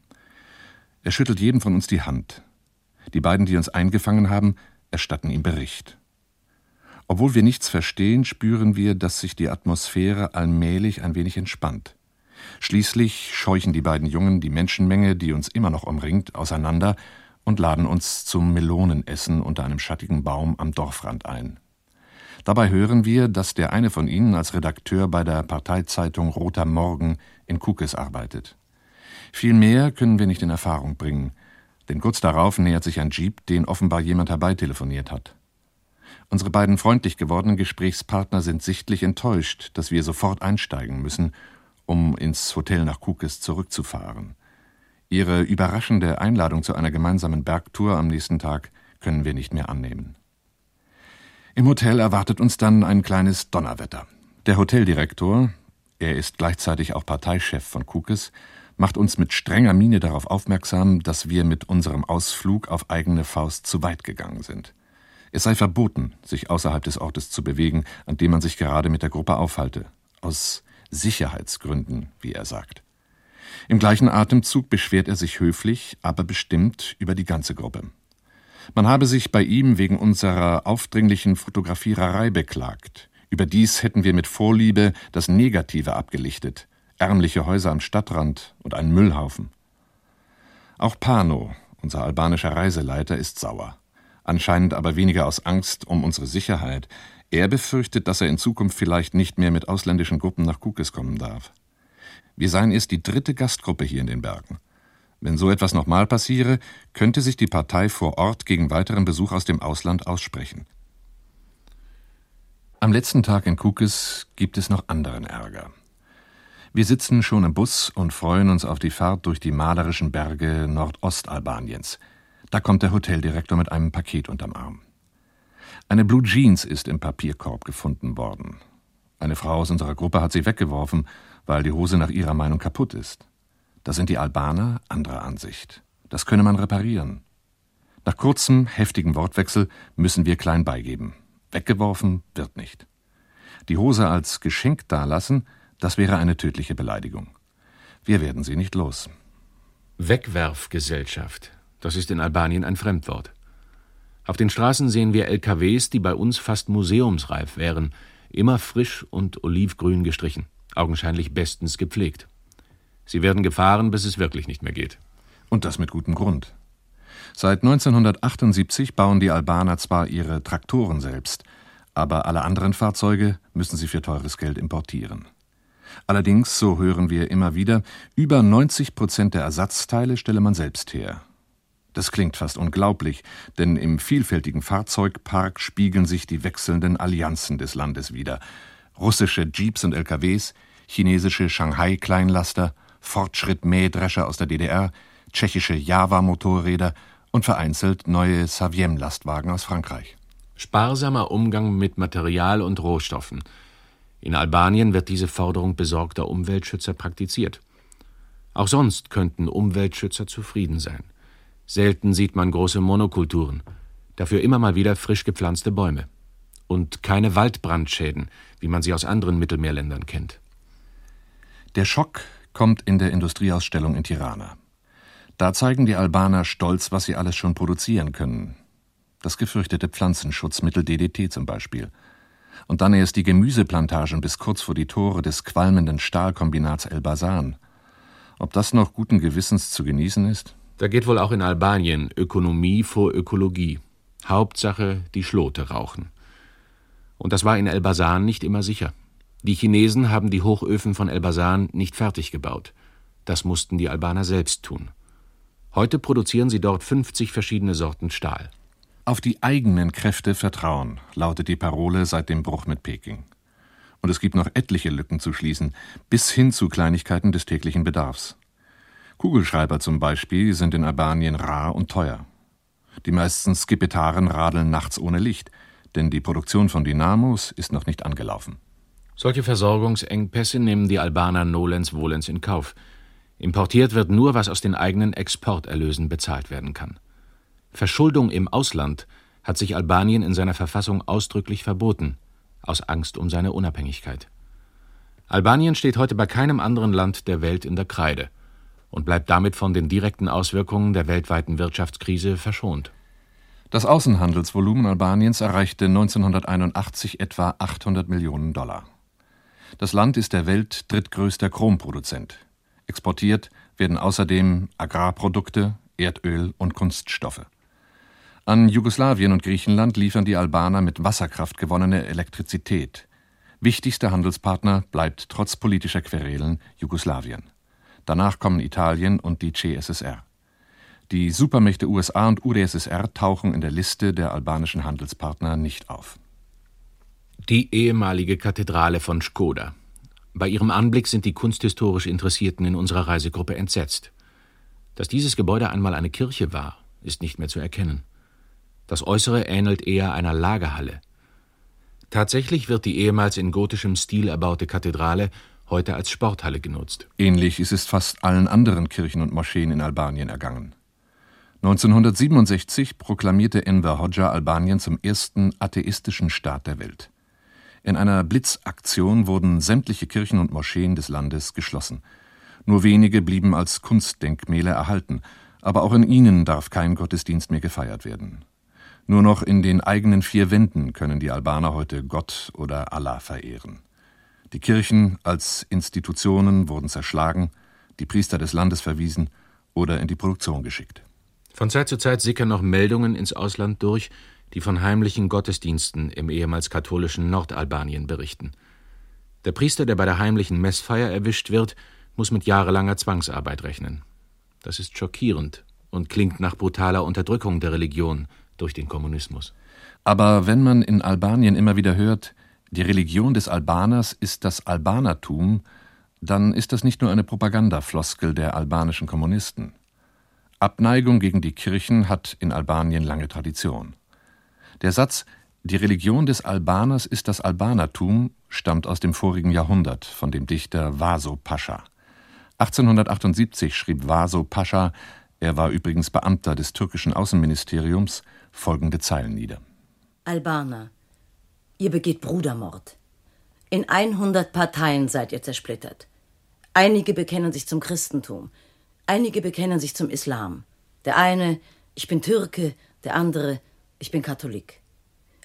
Er schüttelt jedem von uns die Hand. Die beiden, die uns eingefangen haben, erstatten ihm Bericht. Obwohl wir nichts verstehen, spüren wir, dass sich die Atmosphäre allmählich ein wenig entspannt. Schließlich scheuchen die beiden Jungen die Menschenmenge, die uns immer noch umringt, auseinander und laden uns zum Melonenessen unter einem schattigen Baum am Dorfrand ein. Dabei hören wir, dass der eine von ihnen als Redakteur bei der Parteizeitung Roter Morgen in Kukes arbeitet. Viel mehr können wir nicht in Erfahrung bringen, denn kurz darauf nähert sich ein Jeep, den offenbar jemand herbeitelefoniert hat. Unsere beiden freundlich gewordenen Gesprächspartner sind sichtlich enttäuscht, dass wir sofort einsteigen müssen um ins Hotel nach Kukes zurückzufahren. Ihre überraschende Einladung zu einer gemeinsamen Bergtour am nächsten Tag können wir nicht mehr annehmen. Im Hotel erwartet uns dann ein kleines Donnerwetter. Der Hoteldirektor, er ist gleichzeitig auch Parteichef von Kukes, macht uns mit strenger Miene darauf aufmerksam, dass wir mit unserem Ausflug auf eigene Faust zu weit gegangen sind. Es sei verboten, sich außerhalb des Ortes zu bewegen, an dem man sich gerade mit der Gruppe aufhalte, aus Sicherheitsgründen, wie er sagt. Im gleichen Atemzug beschwert er sich höflich, aber bestimmt über die ganze Gruppe. Man habe sich bei ihm wegen unserer aufdringlichen Fotografiererei beklagt. Überdies hätten wir mit Vorliebe das Negative abgelichtet, ärmliche Häuser am Stadtrand und einen Müllhaufen. Auch Pano, unser albanischer Reiseleiter, ist sauer. Anscheinend aber weniger aus Angst um unsere Sicherheit, er befürchtet, dass er in Zukunft vielleicht nicht mehr mit ausländischen Gruppen nach Kukes kommen darf. Wir seien erst die dritte Gastgruppe hier in den Bergen. Wenn so etwas nochmal passiere, könnte sich die Partei vor Ort gegen weiteren Besuch aus dem Ausland aussprechen. Am letzten Tag in Kukes gibt es noch anderen Ärger. Wir sitzen schon im Bus und freuen uns auf die Fahrt durch die malerischen Berge Nordostalbaniens. Da kommt der Hoteldirektor mit einem Paket unterm Arm. Eine Blue Jeans ist im Papierkorb gefunden worden. Eine Frau aus unserer Gruppe hat sie weggeworfen, weil die Hose nach ihrer Meinung kaputt ist. Da sind die Albaner anderer Ansicht. Das könne man reparieren. Nach kurzem, heftigem Wortwechsel müssen wir klein beigeben. Weggeworfen wird nicht. Die Hose als Geschenk dalassen, das wäre eine tödliche Beleidigung. Wir werden sie nicht los. Wegwerfgesellschaft. Das ist in Albanien ein Fremdwort. Auf den Straßen sehen wir LKWs, die bei uns fast museumsreif wären, immer frisch und olivgrün gestrichen, augenscheinlich bestens gepflegt. Sie werden gefahren, bis es wirklich nicht mehr geht. Und das mit gutem Grund. Seit 1978 bauen die Albaner zwar ihre Traktoren selbst, aber alle anderen Fahrzeuge müssen sie für teures Geld importieren. Allerdings, so hören wir immer wieder, über 90 Prozent der Ersatzteile stelle man selbst her. Das klingt fast unglaublich, denn im vielfältigen Fahrzeugpark spiegeln sich die wechselnden Allianzen des Landes wider. Russische Jeeps und LKWs, chinesische Shanghai-Kleinlaster, Fortschritt-Mähdrescher aus der DDR, tschechische Java-Motorräder und vereinzelt neue Saviem-Lastwagen aus Frankreich. Sparsamer Umgang mit Material und Rohstoffen. In Albanien wird diese Forderung besorgter Umweltschützer praktiziert. Auch sonst könnten Umweltschützer zufrieden sein. Selten sieht man große Monokulturen, dafür immer mal wieder frisch gepflanzte Bäume. Und keine Waldbrandschäden, wie man sie aus anderen Mittelmeerländern kennt. Der Schock kommt in der Industrieausstellung in Tirana. Da zeigen die Albaner stolz, was sie alles schon produzieren können. Das gefürchtete Pflanzenschutzmittel DDT zum Beispiel. Und dann erst die Gemüseplantagen bis kurz vor die Tore des qualmenden Stahlkombinats Elbasan. Ob das noch guten Gewissens zu genießen ist? Da geht wohl auch in Albanien Ökonomie vor Ökologie. Hauptsache die Schlote rauchen. Und das war in Elbasan nicht immer sicher. Die Chinesen haben die Hochöfen von Elbasan nicht fertig gebaut. Das mussten die Albaner selbst tun. Heute produzieren sie dort 50 verschiedene Sorten Stahl. Auf die eigenen Kräfte vertrauen, lautet die Parole seit dem Bruch mit Peking. Und es gibt noch etliche Lücken zu schließen, bis hin zu Kleinigkeiten des täglichen Bedarfs. Kugelschreiber zum Beispiel sind in Albanien rar und teuer. Die meisten Skipetaren radeln nachts ohne Licht, denn die Produktion von Dynamos ist noch nicht angelaufen. Solche Versorgungsengpässe nehmen die Albaner nolens volens in Kauf. Importiert wird nur, was aus den eigenen Exporterlösen bezahlt werden kann. Verschuldung im Ausland hat sich Albanien in seiner Verfassung ausdrücklich verboten, aus Angst um seine Unabhängigkeit. Albanien steht heute bei keinem anderen Land der Welt in der Kreide und bleibt damit von den direkten Auswirkungen der weltweiten Wirtschaftskrise verschont. Das Außenhandelsvolumen Albaniens erreichte 1981 etwa 800 Millionen Dollar. Das Land ist der Welt drittgrößter Chromproduzent. Exportiert werden außerdem Agrarprodukte, Erdöl und Kunststoffe. An Jugoslawien und Griechenland liefern die Albaner mit Wasserkraft gewonnene Elektrizität. Wichtigster Handelspartner bleibt trotz politischer Querelen Jugoslawien. Danach kommen Italien und die CSSR. Die Supermächte USA und UdSSR tauchen in der Liste der albanischen Handelspartner nicht auf. Die ehemalige Kathedrale von Škoda. Bei ihrem Anblick sind die kunsthistorisch Interessierten in unserer Reisegruppe entsetzt. Dass dieses Gebäude einmal eine Kirche war, ist nicht mehr zu erkennen. Das Äußere ähnelt eher einer Lagerhalle. Tatsächlich wird die ehemals in gotischem Stil erbaute Kathedrale heute als Sporthalle genutzt. Ähnlich ist es fast allen anderen Kirchen und Moscheen in Albanien ergangen. 1967 proklamierte Enver Hoxha Albanien zum ersten atheistischen Staat der Welt. In einer Blitzaktion wurden sämtliche Kirchen und Moscheen des Landes geschlossen. Nur wenige blieben als Kunstdenkmäler erhalten, aber auch in ihnen darf kein Gottesdienst mehr gefeiert werden. Nur noch in den eigenen vier Wänden können die Albaner heute Gott oder Allah verehren. Die Kirchen als Institutionen wurden zerschlagen, die Priester des Landes verwiesen oder in die Produktion geschickt. Von Zeit zu Zeit sickern noch Meldungen ins Ausland durch, die von heimlichen Gottesdiensten im ehemals katholischen Nordalbanien berichten. Der Priester, der bei der heimlichen Messfeier erwischt wird, muss mit jahrelanger Zwangsarbeit rechnen. Das ist schockierend und klingt nach brutaler Unterdrückung der Religion, durch den Kommunismus. Aber wenn man in Albanien immer wieder hört, die Religion des Albaners ist das Albanertum, dann ist das nicht nur eine Propagandafloskel der albanischen Kommunisten. Abneigung gegen die Kirchen hat in Albanien lange Tradition. Der Satz Die Religion des Albaners ist das Albanertum stammt aus dem vorigen Jahrhundert von dem Dichter Vaso Pascha. 1878 schrieb Vaso Pascha, er war übrigens Beamter des türkischen Außenministeriums, folgende Zeilen nieder. Albaner, ihr begeht Brudermord. In 100 Parteien seid ihr zersplittert. Einige bekennen sich zum Christentum, einige bekennen sich zum Islam. Der eine, ich bin Türke, der andere, ich bin Katholik.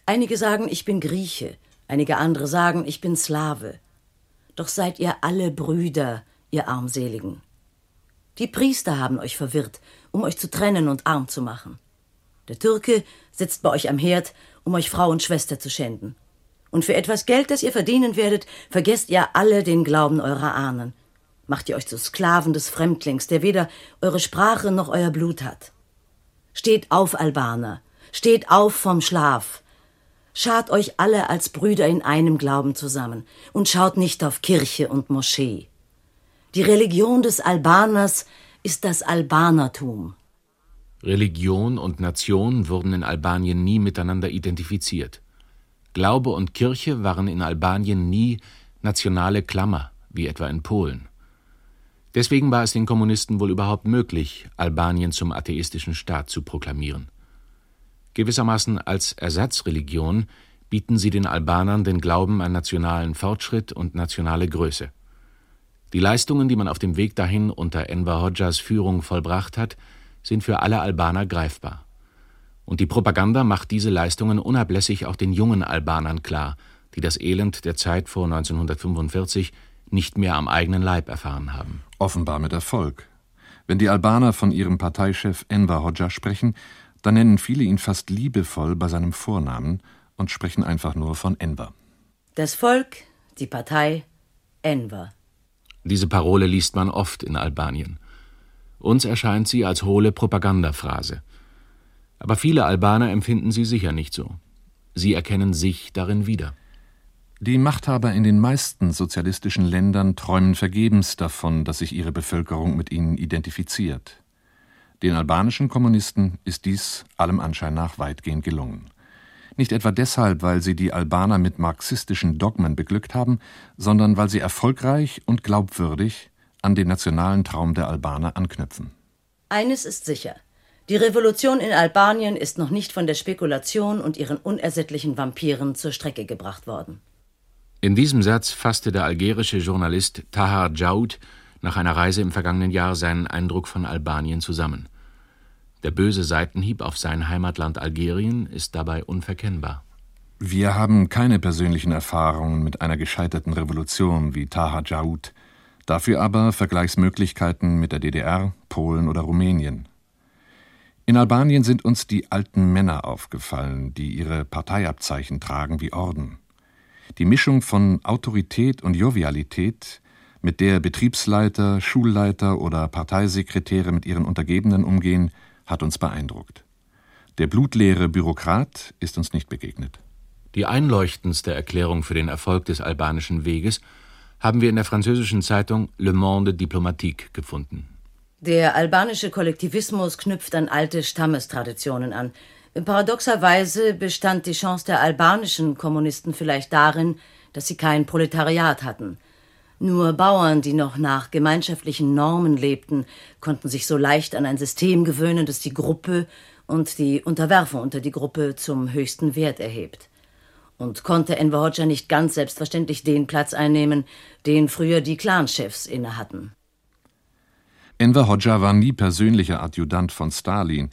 Einige sagen, ich bin Grieche, einige andere sagen, ich bin Slave. Doch seid ihr alle Brüder, ihr Armseligen. Die Priester haben euch verwirrt, um euch zu trennen und arm zu machen. Der Türke sitzt bei euch am Herd, um euch Frau und Schwester zu schänden. Und für etwas Geld, das ihr verdienen werdet, vergesst ihr alle den Glauben eurer Ahnen. Macht ihr euch zu Sklaven des Fremdlings, der weder eure Sprache noch euer Blut hat. Steht auf, Albaner, steht auf vom Schlaf. Schart euch alle als Brüder in einem Glauben zusammen und schaut nicht auf Kirche und Moschee. Die Religion des Albaners ist das Albanertum. Religion und Nation wurden in Albanien nie miteinander identifiziert. Glaube und Kirche waren in Albanien nie nationale Klammer, wie etwa in Polen. Deswegen war es den Kommunisten wohl überhaupt möglich, Albanien zum atheistischen Staat zu proklamieren. Gewissermaßen als Ersatzreligion bieten sie den Albanern den Glauben an nationalen Fortschritt und nationale Größe. Die Leistungen, die man auf dem Weg dahin unter Enver Hoxhas Führung vollbracht hat, sind für alle Albaner greifbar. Und die Propaganda macht diese Leistungen unablässig auch den jungen Albanern klar, die das Elend der Zeit vor 1945 nicht mehr am eigenen Leib erfahren haben. Offenbar mit Erfolg. Wenn die Albaner von ihrem Parteichef Enver Hoxha sprechen, dann nennen viele ihn fast liebevoll bei seinem Vornamen und sprechen einfach nur von Enver. Das Volk, die Partei, Enver. Diese Parole liest man oft in Albanien. Uns erscheint sie als hohle Propagandaphrase. Aber viele Albaner empfinden sie sicher nicht so. Sie erkennen sich darin wieder. Die Machthaber in den meisten sozialistischen Ländern träumen vergebens davon, dass sich ihre Bevölkerung mit ihnen identifiziert. Den albanischen Kommunisten ist dies allem Anschein nach weitgehend gelungen. Nicht etwa deshalb, weil sie die Albaner mit marxistischen Dogmen beglückt haben, sondern weil sie erfolgreich und glaubwürdig an den nationalen Traum der Albaner anknüpfen. Eines ist sicher. Die Revolution in Albanien ist noch nicht von der Spekulation und ihren unersättlichen Vampiren zur Strecke gebracht worden. In diesem Satz fasste der algerische Journalist Tahar Djaoud nach einer Reise im vergangenen Jahr seinen Eindruck von Albanien zusammen. Der böse Seitenhieb auf sein Heimatland Algerien ist dabei unverkennbar. Wir haben keine persönlichen Erfahrungen mit einer gescheiterten Revolution wie Tahar Djaoud, dafür aber Vergleichsmöglichkeiten mit der DDR, Polen oder Rumänien. In Albanien sind uns die alten Männer aufgefallen, die ihre Parteiabzeichen tragen wie Orden. Die Mischung von Autorität und Jovialität, mit der Betriebsleiter, Schulleiter oder Parteisekretäre mit ihren Untergebenen umgehen, hat uns beeindruckt. Der blutleere Bürokrat ist uns nicht begegnet. Die einleuchtendste Erklärung für den Erfolg des albanischen Weges haben wir in der französischen Zeitung Le Monde Diplomatique gefunden. Der albanische Kollektivismus knüpft an alte Stammestraditionen an, Paradoxerweise bestand die Chance der albanischen Kommunisten vielleicht darin, dass sie kein Proletariat hatten. Nur Bauern, die noch nach gemeinschaftlichen Normen lebten, konnten sich so leicht an ein System gewöhnen, das die Gruppe und die Unterwerfung unter die Gruppe zum höchsten Wert erhebt. Und konnte Enver Hoxha nicht ganz selbstverständlich den Platz einnehmen, den früher die Clanchefs innehatten. Enver Hoxha war nie persönlicher Adjutant von Stalin,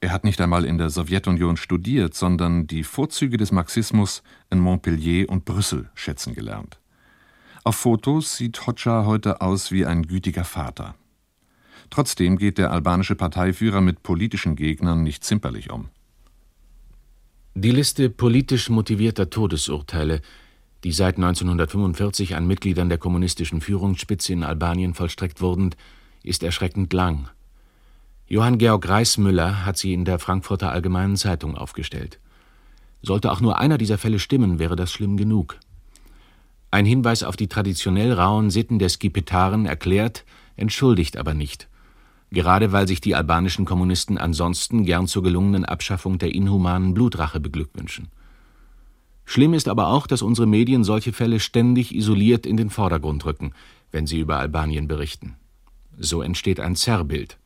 er hat nicht einmal in der Sowjetunion studiert, sondern die Vorzüge des Marxismus in Montpellier und Brüssel schätzen gelernt. Auf Fotos sieht Hoxha heute aus wie ein gütiger Vater. Trotzdem geht der albanische Parteiführer mit politischen Gegnern nicht zimperlich um. Die Liste politisch motivierter Todesurteile, die seit 1945 an Mitgliedern der kommunistischen Führungsspitze in Albanien vollstreckt wurden, ist erschreckend lang. Johann Georg Reismüller hat sie in der Frankfurter Allgemeinen Zeitung aufgestellt. Sollte auch nur einer dieser Fälle stimmen, wäre das schlimm genug. Ein Hinweis auf die traditionell rauen Sitten der Skipetaren erklärt, entschuldigt aber nicht. Gerade weil sich die albanischen Kommunisten ansonsten gern zur gelungenen Abschaffung der inhumanen Blutrache beglückwünschen. Schlimm ist aber auch, dass unsere Medien solche Fälle ständig isoliert in den Vordergrund rücken, wenn sie über Albanien berichten. So entsteht ein Zerrbild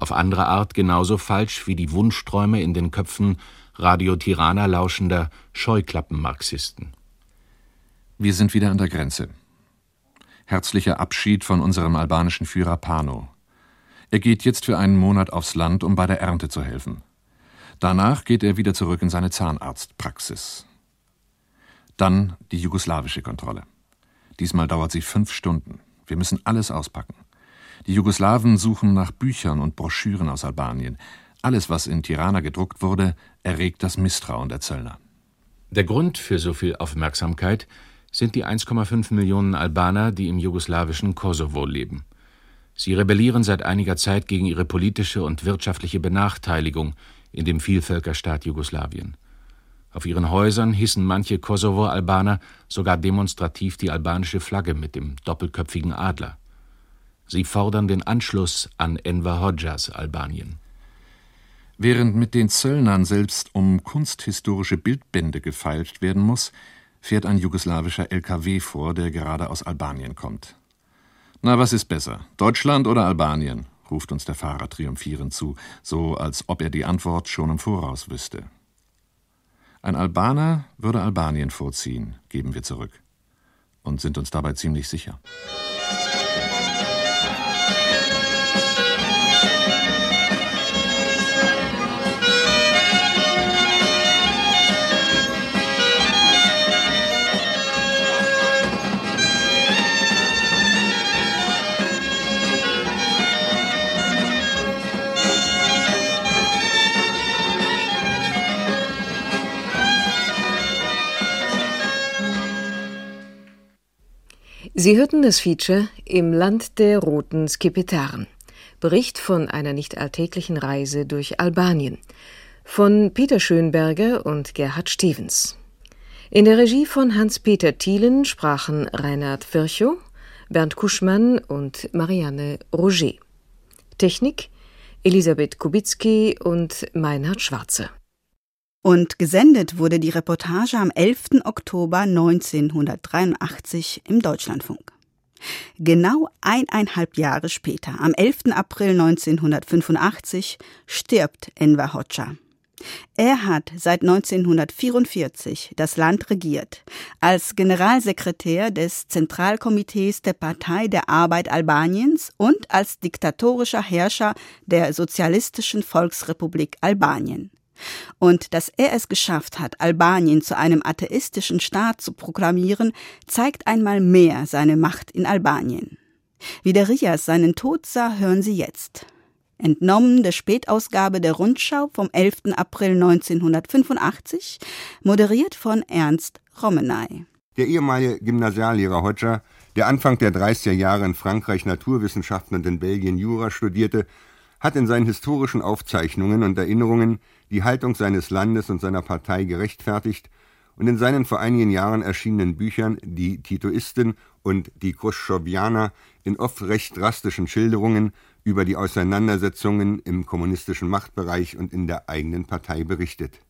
auf andere Art genauso falsch wie die Wunschträume in den Köpfen Radio Tirana lauschender Scheuklappenmarxisten. Wir sind wieder an der Grenze. Herzlicher Abschied von unserem albanischen Führer Pano. Er geht jetzt für einen Monat aufs Land, um bei der Ernte zu helfen. Danach geht er wieder zurück in seine Zahnarztpraxis. Dann die jugoslawische Kontrolle. Diesmal dauert sie fünf Stunden. Wir müssen alles auspacken. Die Jugoslawen suchen nach Büchern und Broschüren aus Albanien. Alles, was in Tirana gedruckt wurde, erregt das Misstrauen der Zöllner. Der Grund für so viel Aufmerksamkeit sind die 1,5 Millionen Albaner, die im jugoslawischen Kosovo leben. Sie rebellieren seit einiger Zeit gegen ihre politische und wirtschaftliche Benachteiligung in dem Vielvölkerstaat Jugoslawien. Auf ihren Häusern hissen manche Kosovo-Albaner sogar demonstrativ die albanische Flagge mit dem doppelköpfigen Adler. Sie fordern den Anschluss an Enver Hoxhas Albanien. Während mit den Zöllnern selbst um kunsthistorische Bildbände gefeilscht werden muss, fährt ein jugoslawischer LKW vor, der gerade aus Albanien kommt. Na, was ist besser, Deutschland oder Albanien? ruft uns der Fahrer triumphierend zu, so als ob er die Antwort schon im Voraus wüsste. Ein Albaner würde Albanien vorziehen, geben wir zurück. Und sind uns dabei ziemlich sicher. Sie hörten das Feature Im Land der roten Skipetaren. Bericht von einer nicht alltäglichen Reise durch Albanien von Peter Schönberger und Gerhard Stevens. In der Regie von Hans-Peter Thielen sprachen Reinhard Virchow, Bernd Kuschmann und Marianne Roger. Technik Elisabeth Kubicki und Meinhard Schwarze. Und gesendet wurde die Reportage am 11. Oktober 1983 im Deutschlandfunk. Genau eineinhalb Jahre später, am 11. April 1985, stirbt Enver Hoxha. Er hat seit 1944 das Land regiert, als Generalsekretär des Zentralkomitees der Partei der Arbeit Albaniens und als diktatorischer Herrscher der Sozialistischen Volksrepublik Albanien. Und dass er es geschafft hat, Albanien zu einem atheistischen Staat zu proklamieren, zeigt einmal mehr seine Macht in Albanien. Wie der Rias seinen Tod sah, hören Sie jetzt. Entnommen der Spätausgabe der Rundschau vom 11. April 1985, moderiert von Ernst Romenay. Der ehemalige Gymnasiallehrer Hodger, der Anfang der 30er Jahre in Frankreich Naturwissenschaften und in Belgien Jura studierte, hat in seinen historischen Aufzeichnungen und Erinnerungen die Haltung seines Landes und seiner Partei gerechtfertigt und in seinen vor einigen Jahren erschienenen Büchern Die Titoisten und Die Khrushchevjaner in oft recht drastischen Schilderungen über die Auseinandersetzungen im kommunistischen Machtbereich und in der eigenen Partei berichtet.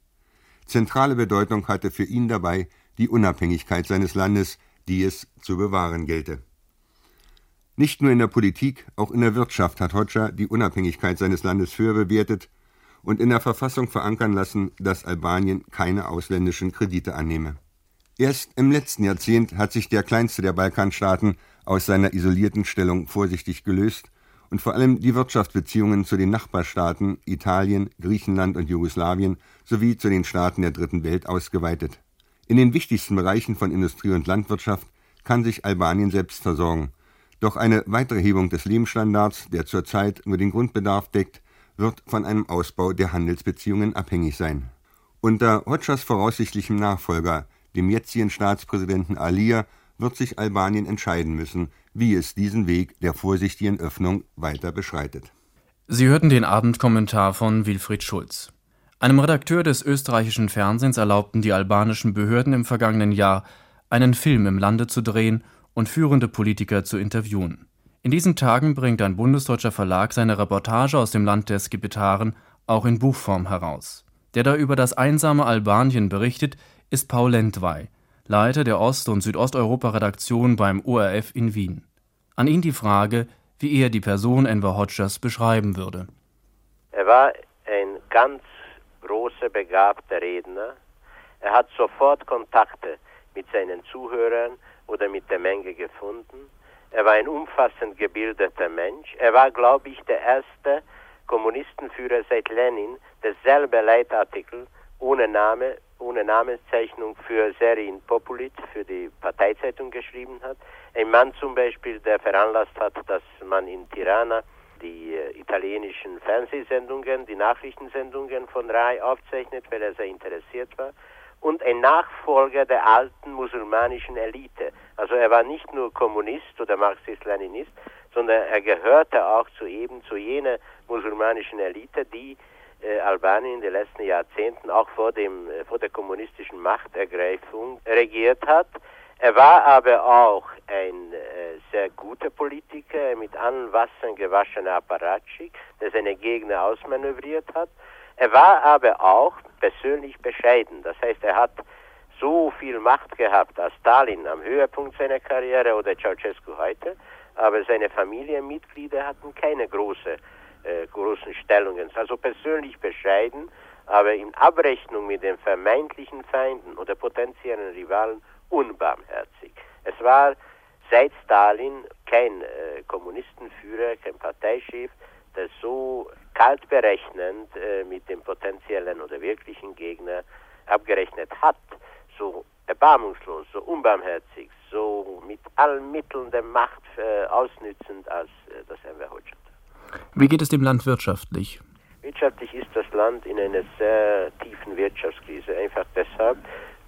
Zentrale Bedeutung hatte für ihn dabei die Unabhängigkeit seines Landes, die es zu bewahren gelte. Nicht nur in der Politik, auch in der Wirtschaft hat Hoxha die Unabhängigkeit seines Landes höher bewertet und in der Verfassung verankern lassen, dass Albanien keine ausländischen Kredite annehme. Erst im letzten Jahrzehnt hat sich der kleinste der Balkanstaaten aus seiner isolierten Stellung vorsichtig gelöst und vor allem die Wirtschaftsbeziehungen zu den Nachbarstaaten Italien, Griechenland und Jugoslawien sowie zu den Staaten der Dritten Welt ausgeweitet. In den wichtigsten Bereichen von Industrie und Landwirtschaft kann sich Albanien selbst versorgen. Doch eine weitere Hebung des Lebensstandards, der zurzeit nur den Grundbedarf deckt, wird von einem Ausbau der Handelsbeziehungen abhängig sein. Unter Hotschas voraussichtlichem Nachfolger, dem jetzigen Staatspräsidenten Alia, wird sich Albanien entscheiden müssen, wie es diesen Weg der vorsichtigen Öffnung weiter beschreitet. Sie hörten den Abendkommentar von Wilfried Schulz. Einem Redakteur des österreichischen Fernsehens erlaubten die albanischen Behörden im vergangenen Jahr, einen Film im Lande zu drehen und führende Politiker zu interviewen. In diesen Tagen bringt ein bundesdeutscher Verlag seine Reportage aus dem Land der Skipetaren auch in Buchform heraus. Der da über das einsame Albanien berichtet, ist Paul Lendwey, Leiter der Ost- und Südosteuropa-Redaktion beim ORF in Wien. An ihn die Frage, wie er die Person Enver Hodgers beschreiben würde. Er war ein ganz großer, begabter Redner. Er hat sofort Kontakte mit seinen Zuhörern oder mit der Menge gefunden. Er war ein umfassend gebildeter Mensch. Er war, glaube ich, der erste Kommunistenführer seit Lenin, der selber Leitartikel ohne Name, ohne Namenszeichnung für Serin Populit, für die Parteizeitung geschrieben hat. Ein Mann zum Beispiel, der veranlasst hat, dass man in Tirana die äh, italienischen Fernsehsendungen, die Nachrichtensendungen von Rai aufzeichnet, weil er sehr interessiert war und ein Nachfolger der alten musulmanischen Elite. Also er war nicht nur Kommunist oder Marxist-Leninist, sondern er gehörte auch zu eben zu jener musulmanischen Elite, die äh, Albanien in den letzten Jahrzehnten auch vor dem äh, vor der kommunistischen Machtergreifung regiert hat. Er war aber auch ein äh, sehr guter Politiker, mit allen Wassern gewaschener Apparatschik, der seine Gegner ausmanövriert hat. Er war aber auch persönlich bescheiden. Das heißt, er hat so viel Macht gehabt als Stalin am Höhepunkt seiner Karriere oder Ceausescu heute, aber seine Familienmitglieder hatten keine große, äh, großen Stellungen. Also persönlich bescheiden, aber in Abrechnung mit den vermeintlichen Feinden oder potenziellen Rivalen unbarmherzig. Es war seit Stalin kein äh, Kommunistenführer, kein Parteichef, der so kalt berechnend äh, mit dem potenziellen oder wirklichen Gegner abgerechnet hat, erbarmungslos, so unbarmherzig, so mit allen Mitteln der Macht äh, ausnützend, als äh, das Enver Hoxha. Wie geht es dem Land wirtschaftlich? Wirtschaftlich ist das Land in einer sehr tiefen Wirtschaftskrise, einfach deshalb,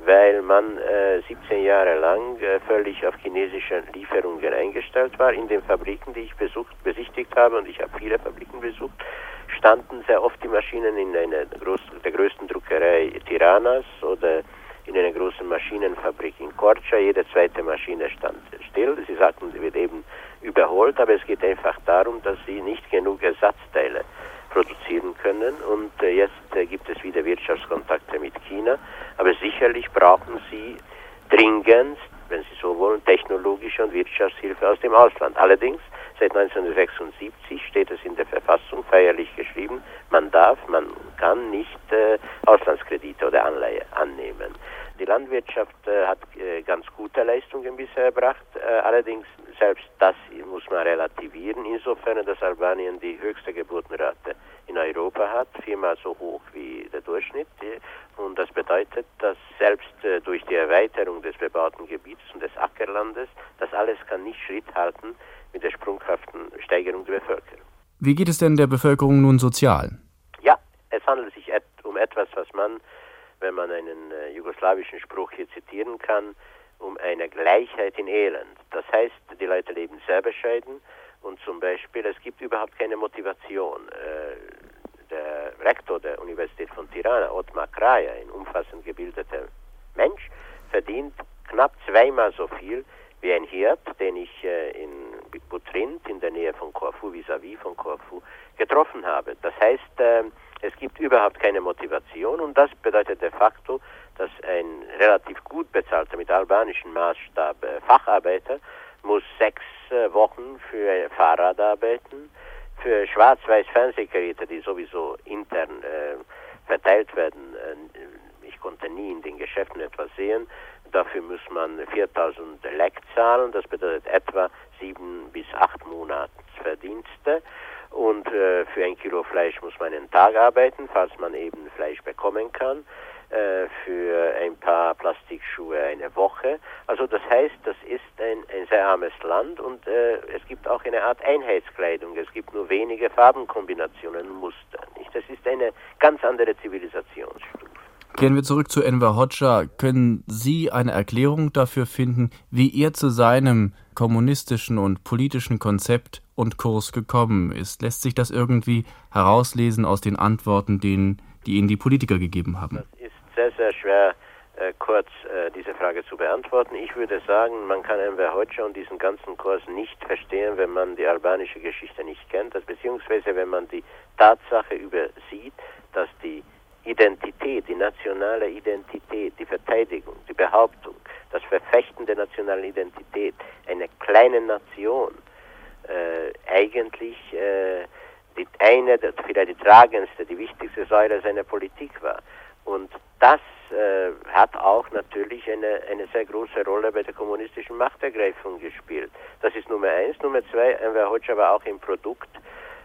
weil man äh, 17 Jahre lang äh, völlig auf chinesische Lieferungen eingestellt war. In den Fabriken, die ich besucht, besichtigt habe, und ich habe viele Fabriken besucht, standen sehr oft die Maschinen in einer groß, der größten Druckerei Tiranas oder großen Maschine Maschinenfabrik in Korça. Jede zweite Maschine stand still. Sie sagten, sie wird eben überholt, aber es geht einfach darum, dass sie nicht genug Ersatzteile produzieren können. Und äh, jetzt äh, gibt es wieder Wirtschaftskontakte mit China. Aber sicherlich brauchen sie dringend, wenn sie so wollen, technologische und Wirtschaftshilfe aus dem Ausland. Allerdings, seit 1976 steht es in der Verfassung feierlich geschrieben, man darf, man kann nicht äh, Auslandskredite oder Anleihe annehmen. Die Landwirtschaft äh, hat äh, ganz gute Leistungen bisher erbracht, äh, allerdings selbst das muss man relativieren, insofern, dass Albanien die höchste Geburtenrate in Europa hat, viermal so hoch wie der Durchschnitt. Und das bedeutet, dass selbst durch die Erweiterung des bebauten Gebiets und des Ackerlandes, das alles kann nicht Schritt halten mit der sprunghaften Steigerung der Bevölkerung. Wie geht es denn der Bevölkerung nun sozial? Ja, es handelt sich um etwas, was man, wenn man einen jugoslawischen Spruch hier zitieren kann, um eine Gleichheit in Elend. Das heißt, die Leute leben sehr bescheiden und zum Beispiel es gibt überhaupt keine Motivation. Äh, der Rektor der Universität von Tirana, Otmar Kraja, ein umfassend gebildeter Mensch, verdient knapp zweimal so viel wie ein Hirt, den ich äh, in Butrint in der Nähe von Corfu, vis-à-vis -vis von Corfu, getroffen habe. Das heißt, äh, es gibt überhaupt keine Motivation und das bedeutet de facto, dass ein relativ gut bezahlter, mit albanischem Maßstab äh, Facharbeiter muss sechs äh, Wochen für Fahrrad arbeiten, für schwarz-weiß Fernsehgeräte, die sowieso intern äh, verteilt werden. Äh, ich konnte nie in den Geschäften etwas sehen. Dafür muss man 4000 Leck zahlen, das bedeutet etwa sieben bis acht Monatsverdienste. Und äh, für ein Kilo Fleisch muss man einen Tag arbeiten, falls man eben Fleisch bekommen kann. Äh, für ein paar Plastikschuhe eine Woche. Also das heißt, das ist ein, ein sehr armes Land und äh, es gibt auch eine Art Einheitskleidung. Es gibt nur wenige Farbenkombinationen und Muster. Nicht? Das ist eine ganz andere Zivilisationsstufe. Gehen wir zurück zu Enver Hoxha. Können Sie eine Erklärung dafür finden, wie er zu seinem kommunistischen und politischen Konzept und Kurs gekommen ist? Lässt sich das irgendwie herauslesen aus den Antworten, denen, die Ihnen die Politiker gegeben haben? Das sehr, sehr schwer äh, kurz äh, diese Frage zu beantworten. Ich würde sagen, man kann Enver Hoxha und diesen ganzen Kurs nicht verstehen, wenn man die albanische Geschichte nicht kennt, beziehungsweise wenn man die Tatsache übersieht, dass die Identität, die nationale Identität, die Verteidigung, die Behauptung, das Verfechten der nationalen Identität einer kleinen Nation äh, eigentlich äh, die eine, vielleicht die tragendste, die wichtigste Säule seiner Politik war. Und das äh, hat auch natürlich eine, eine sehr große Rolle bei der kommunistischen Machtergreifung gespielt. Das ist Nummer eins. Nummer zwei, Enver Hoxha war auch im Produkt,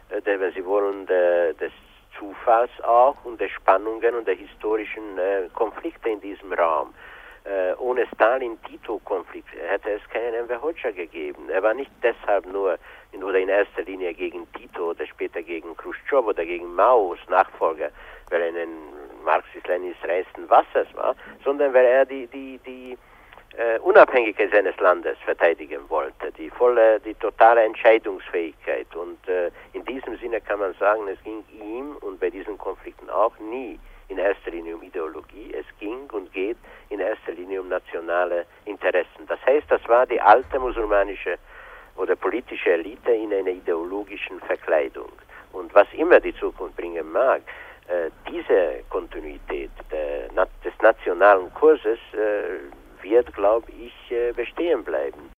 äh, der, wenn Sie wollen, der, des Zufalls auch und der Spannungen und der historischen äh, Konflikte in diesem Raum. Äh, ohne Stalin-Tito-Konflikt hätte es keinen Enver Hoxha gegeben. Er war nicht deshalb nur in, oder in erster Linie gegen Tito oder später gegen Khrushchev oder gegen Maos Nachfolger, weil er ein Marxist-Leninist reinsten Wassers war, sondern weil er die, die, die äh, Unabhängigkeit seines Landes verteidigen wollte, die volle, die totale Entscheidungsfähigkeit. Und äh, in diesem Sinne kann man sagen, es ging ihm und bei diesen Konflikten auch nie in erster Linie um Ideologie, es ging und geht in erster Linie um nationale Interessen. Das heißt, das war die alte musulmanische oder politische Elite in einer ideologischen Verkleidung. Und was immer die Zukunft bringen mag, äh, diese Kontinuität des nationalen Kurses äh, wird, glaube ich, äh, bestehen bleiben.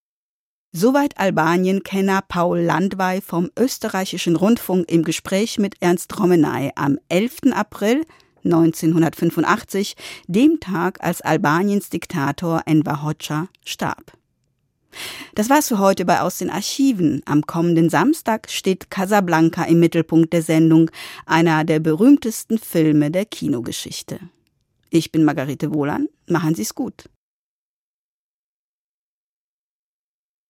Soweit Albanien-Kenner Paul Landwey vom österreichischen Rundfunk im Gespräch mit Ernst Romenay am 11. April 1985, dem Tag, als Albaniens Diktator Enver Hoxha starb. Das war's für heute bei Aus den Archiven. Am kommenden Samstag steht Casablanca im Mittelpunkt der Sendung, einer der berühmtesten Filme der Kinogeschichte. Ich bin Margarete Wohlan. Machen Sie's gut.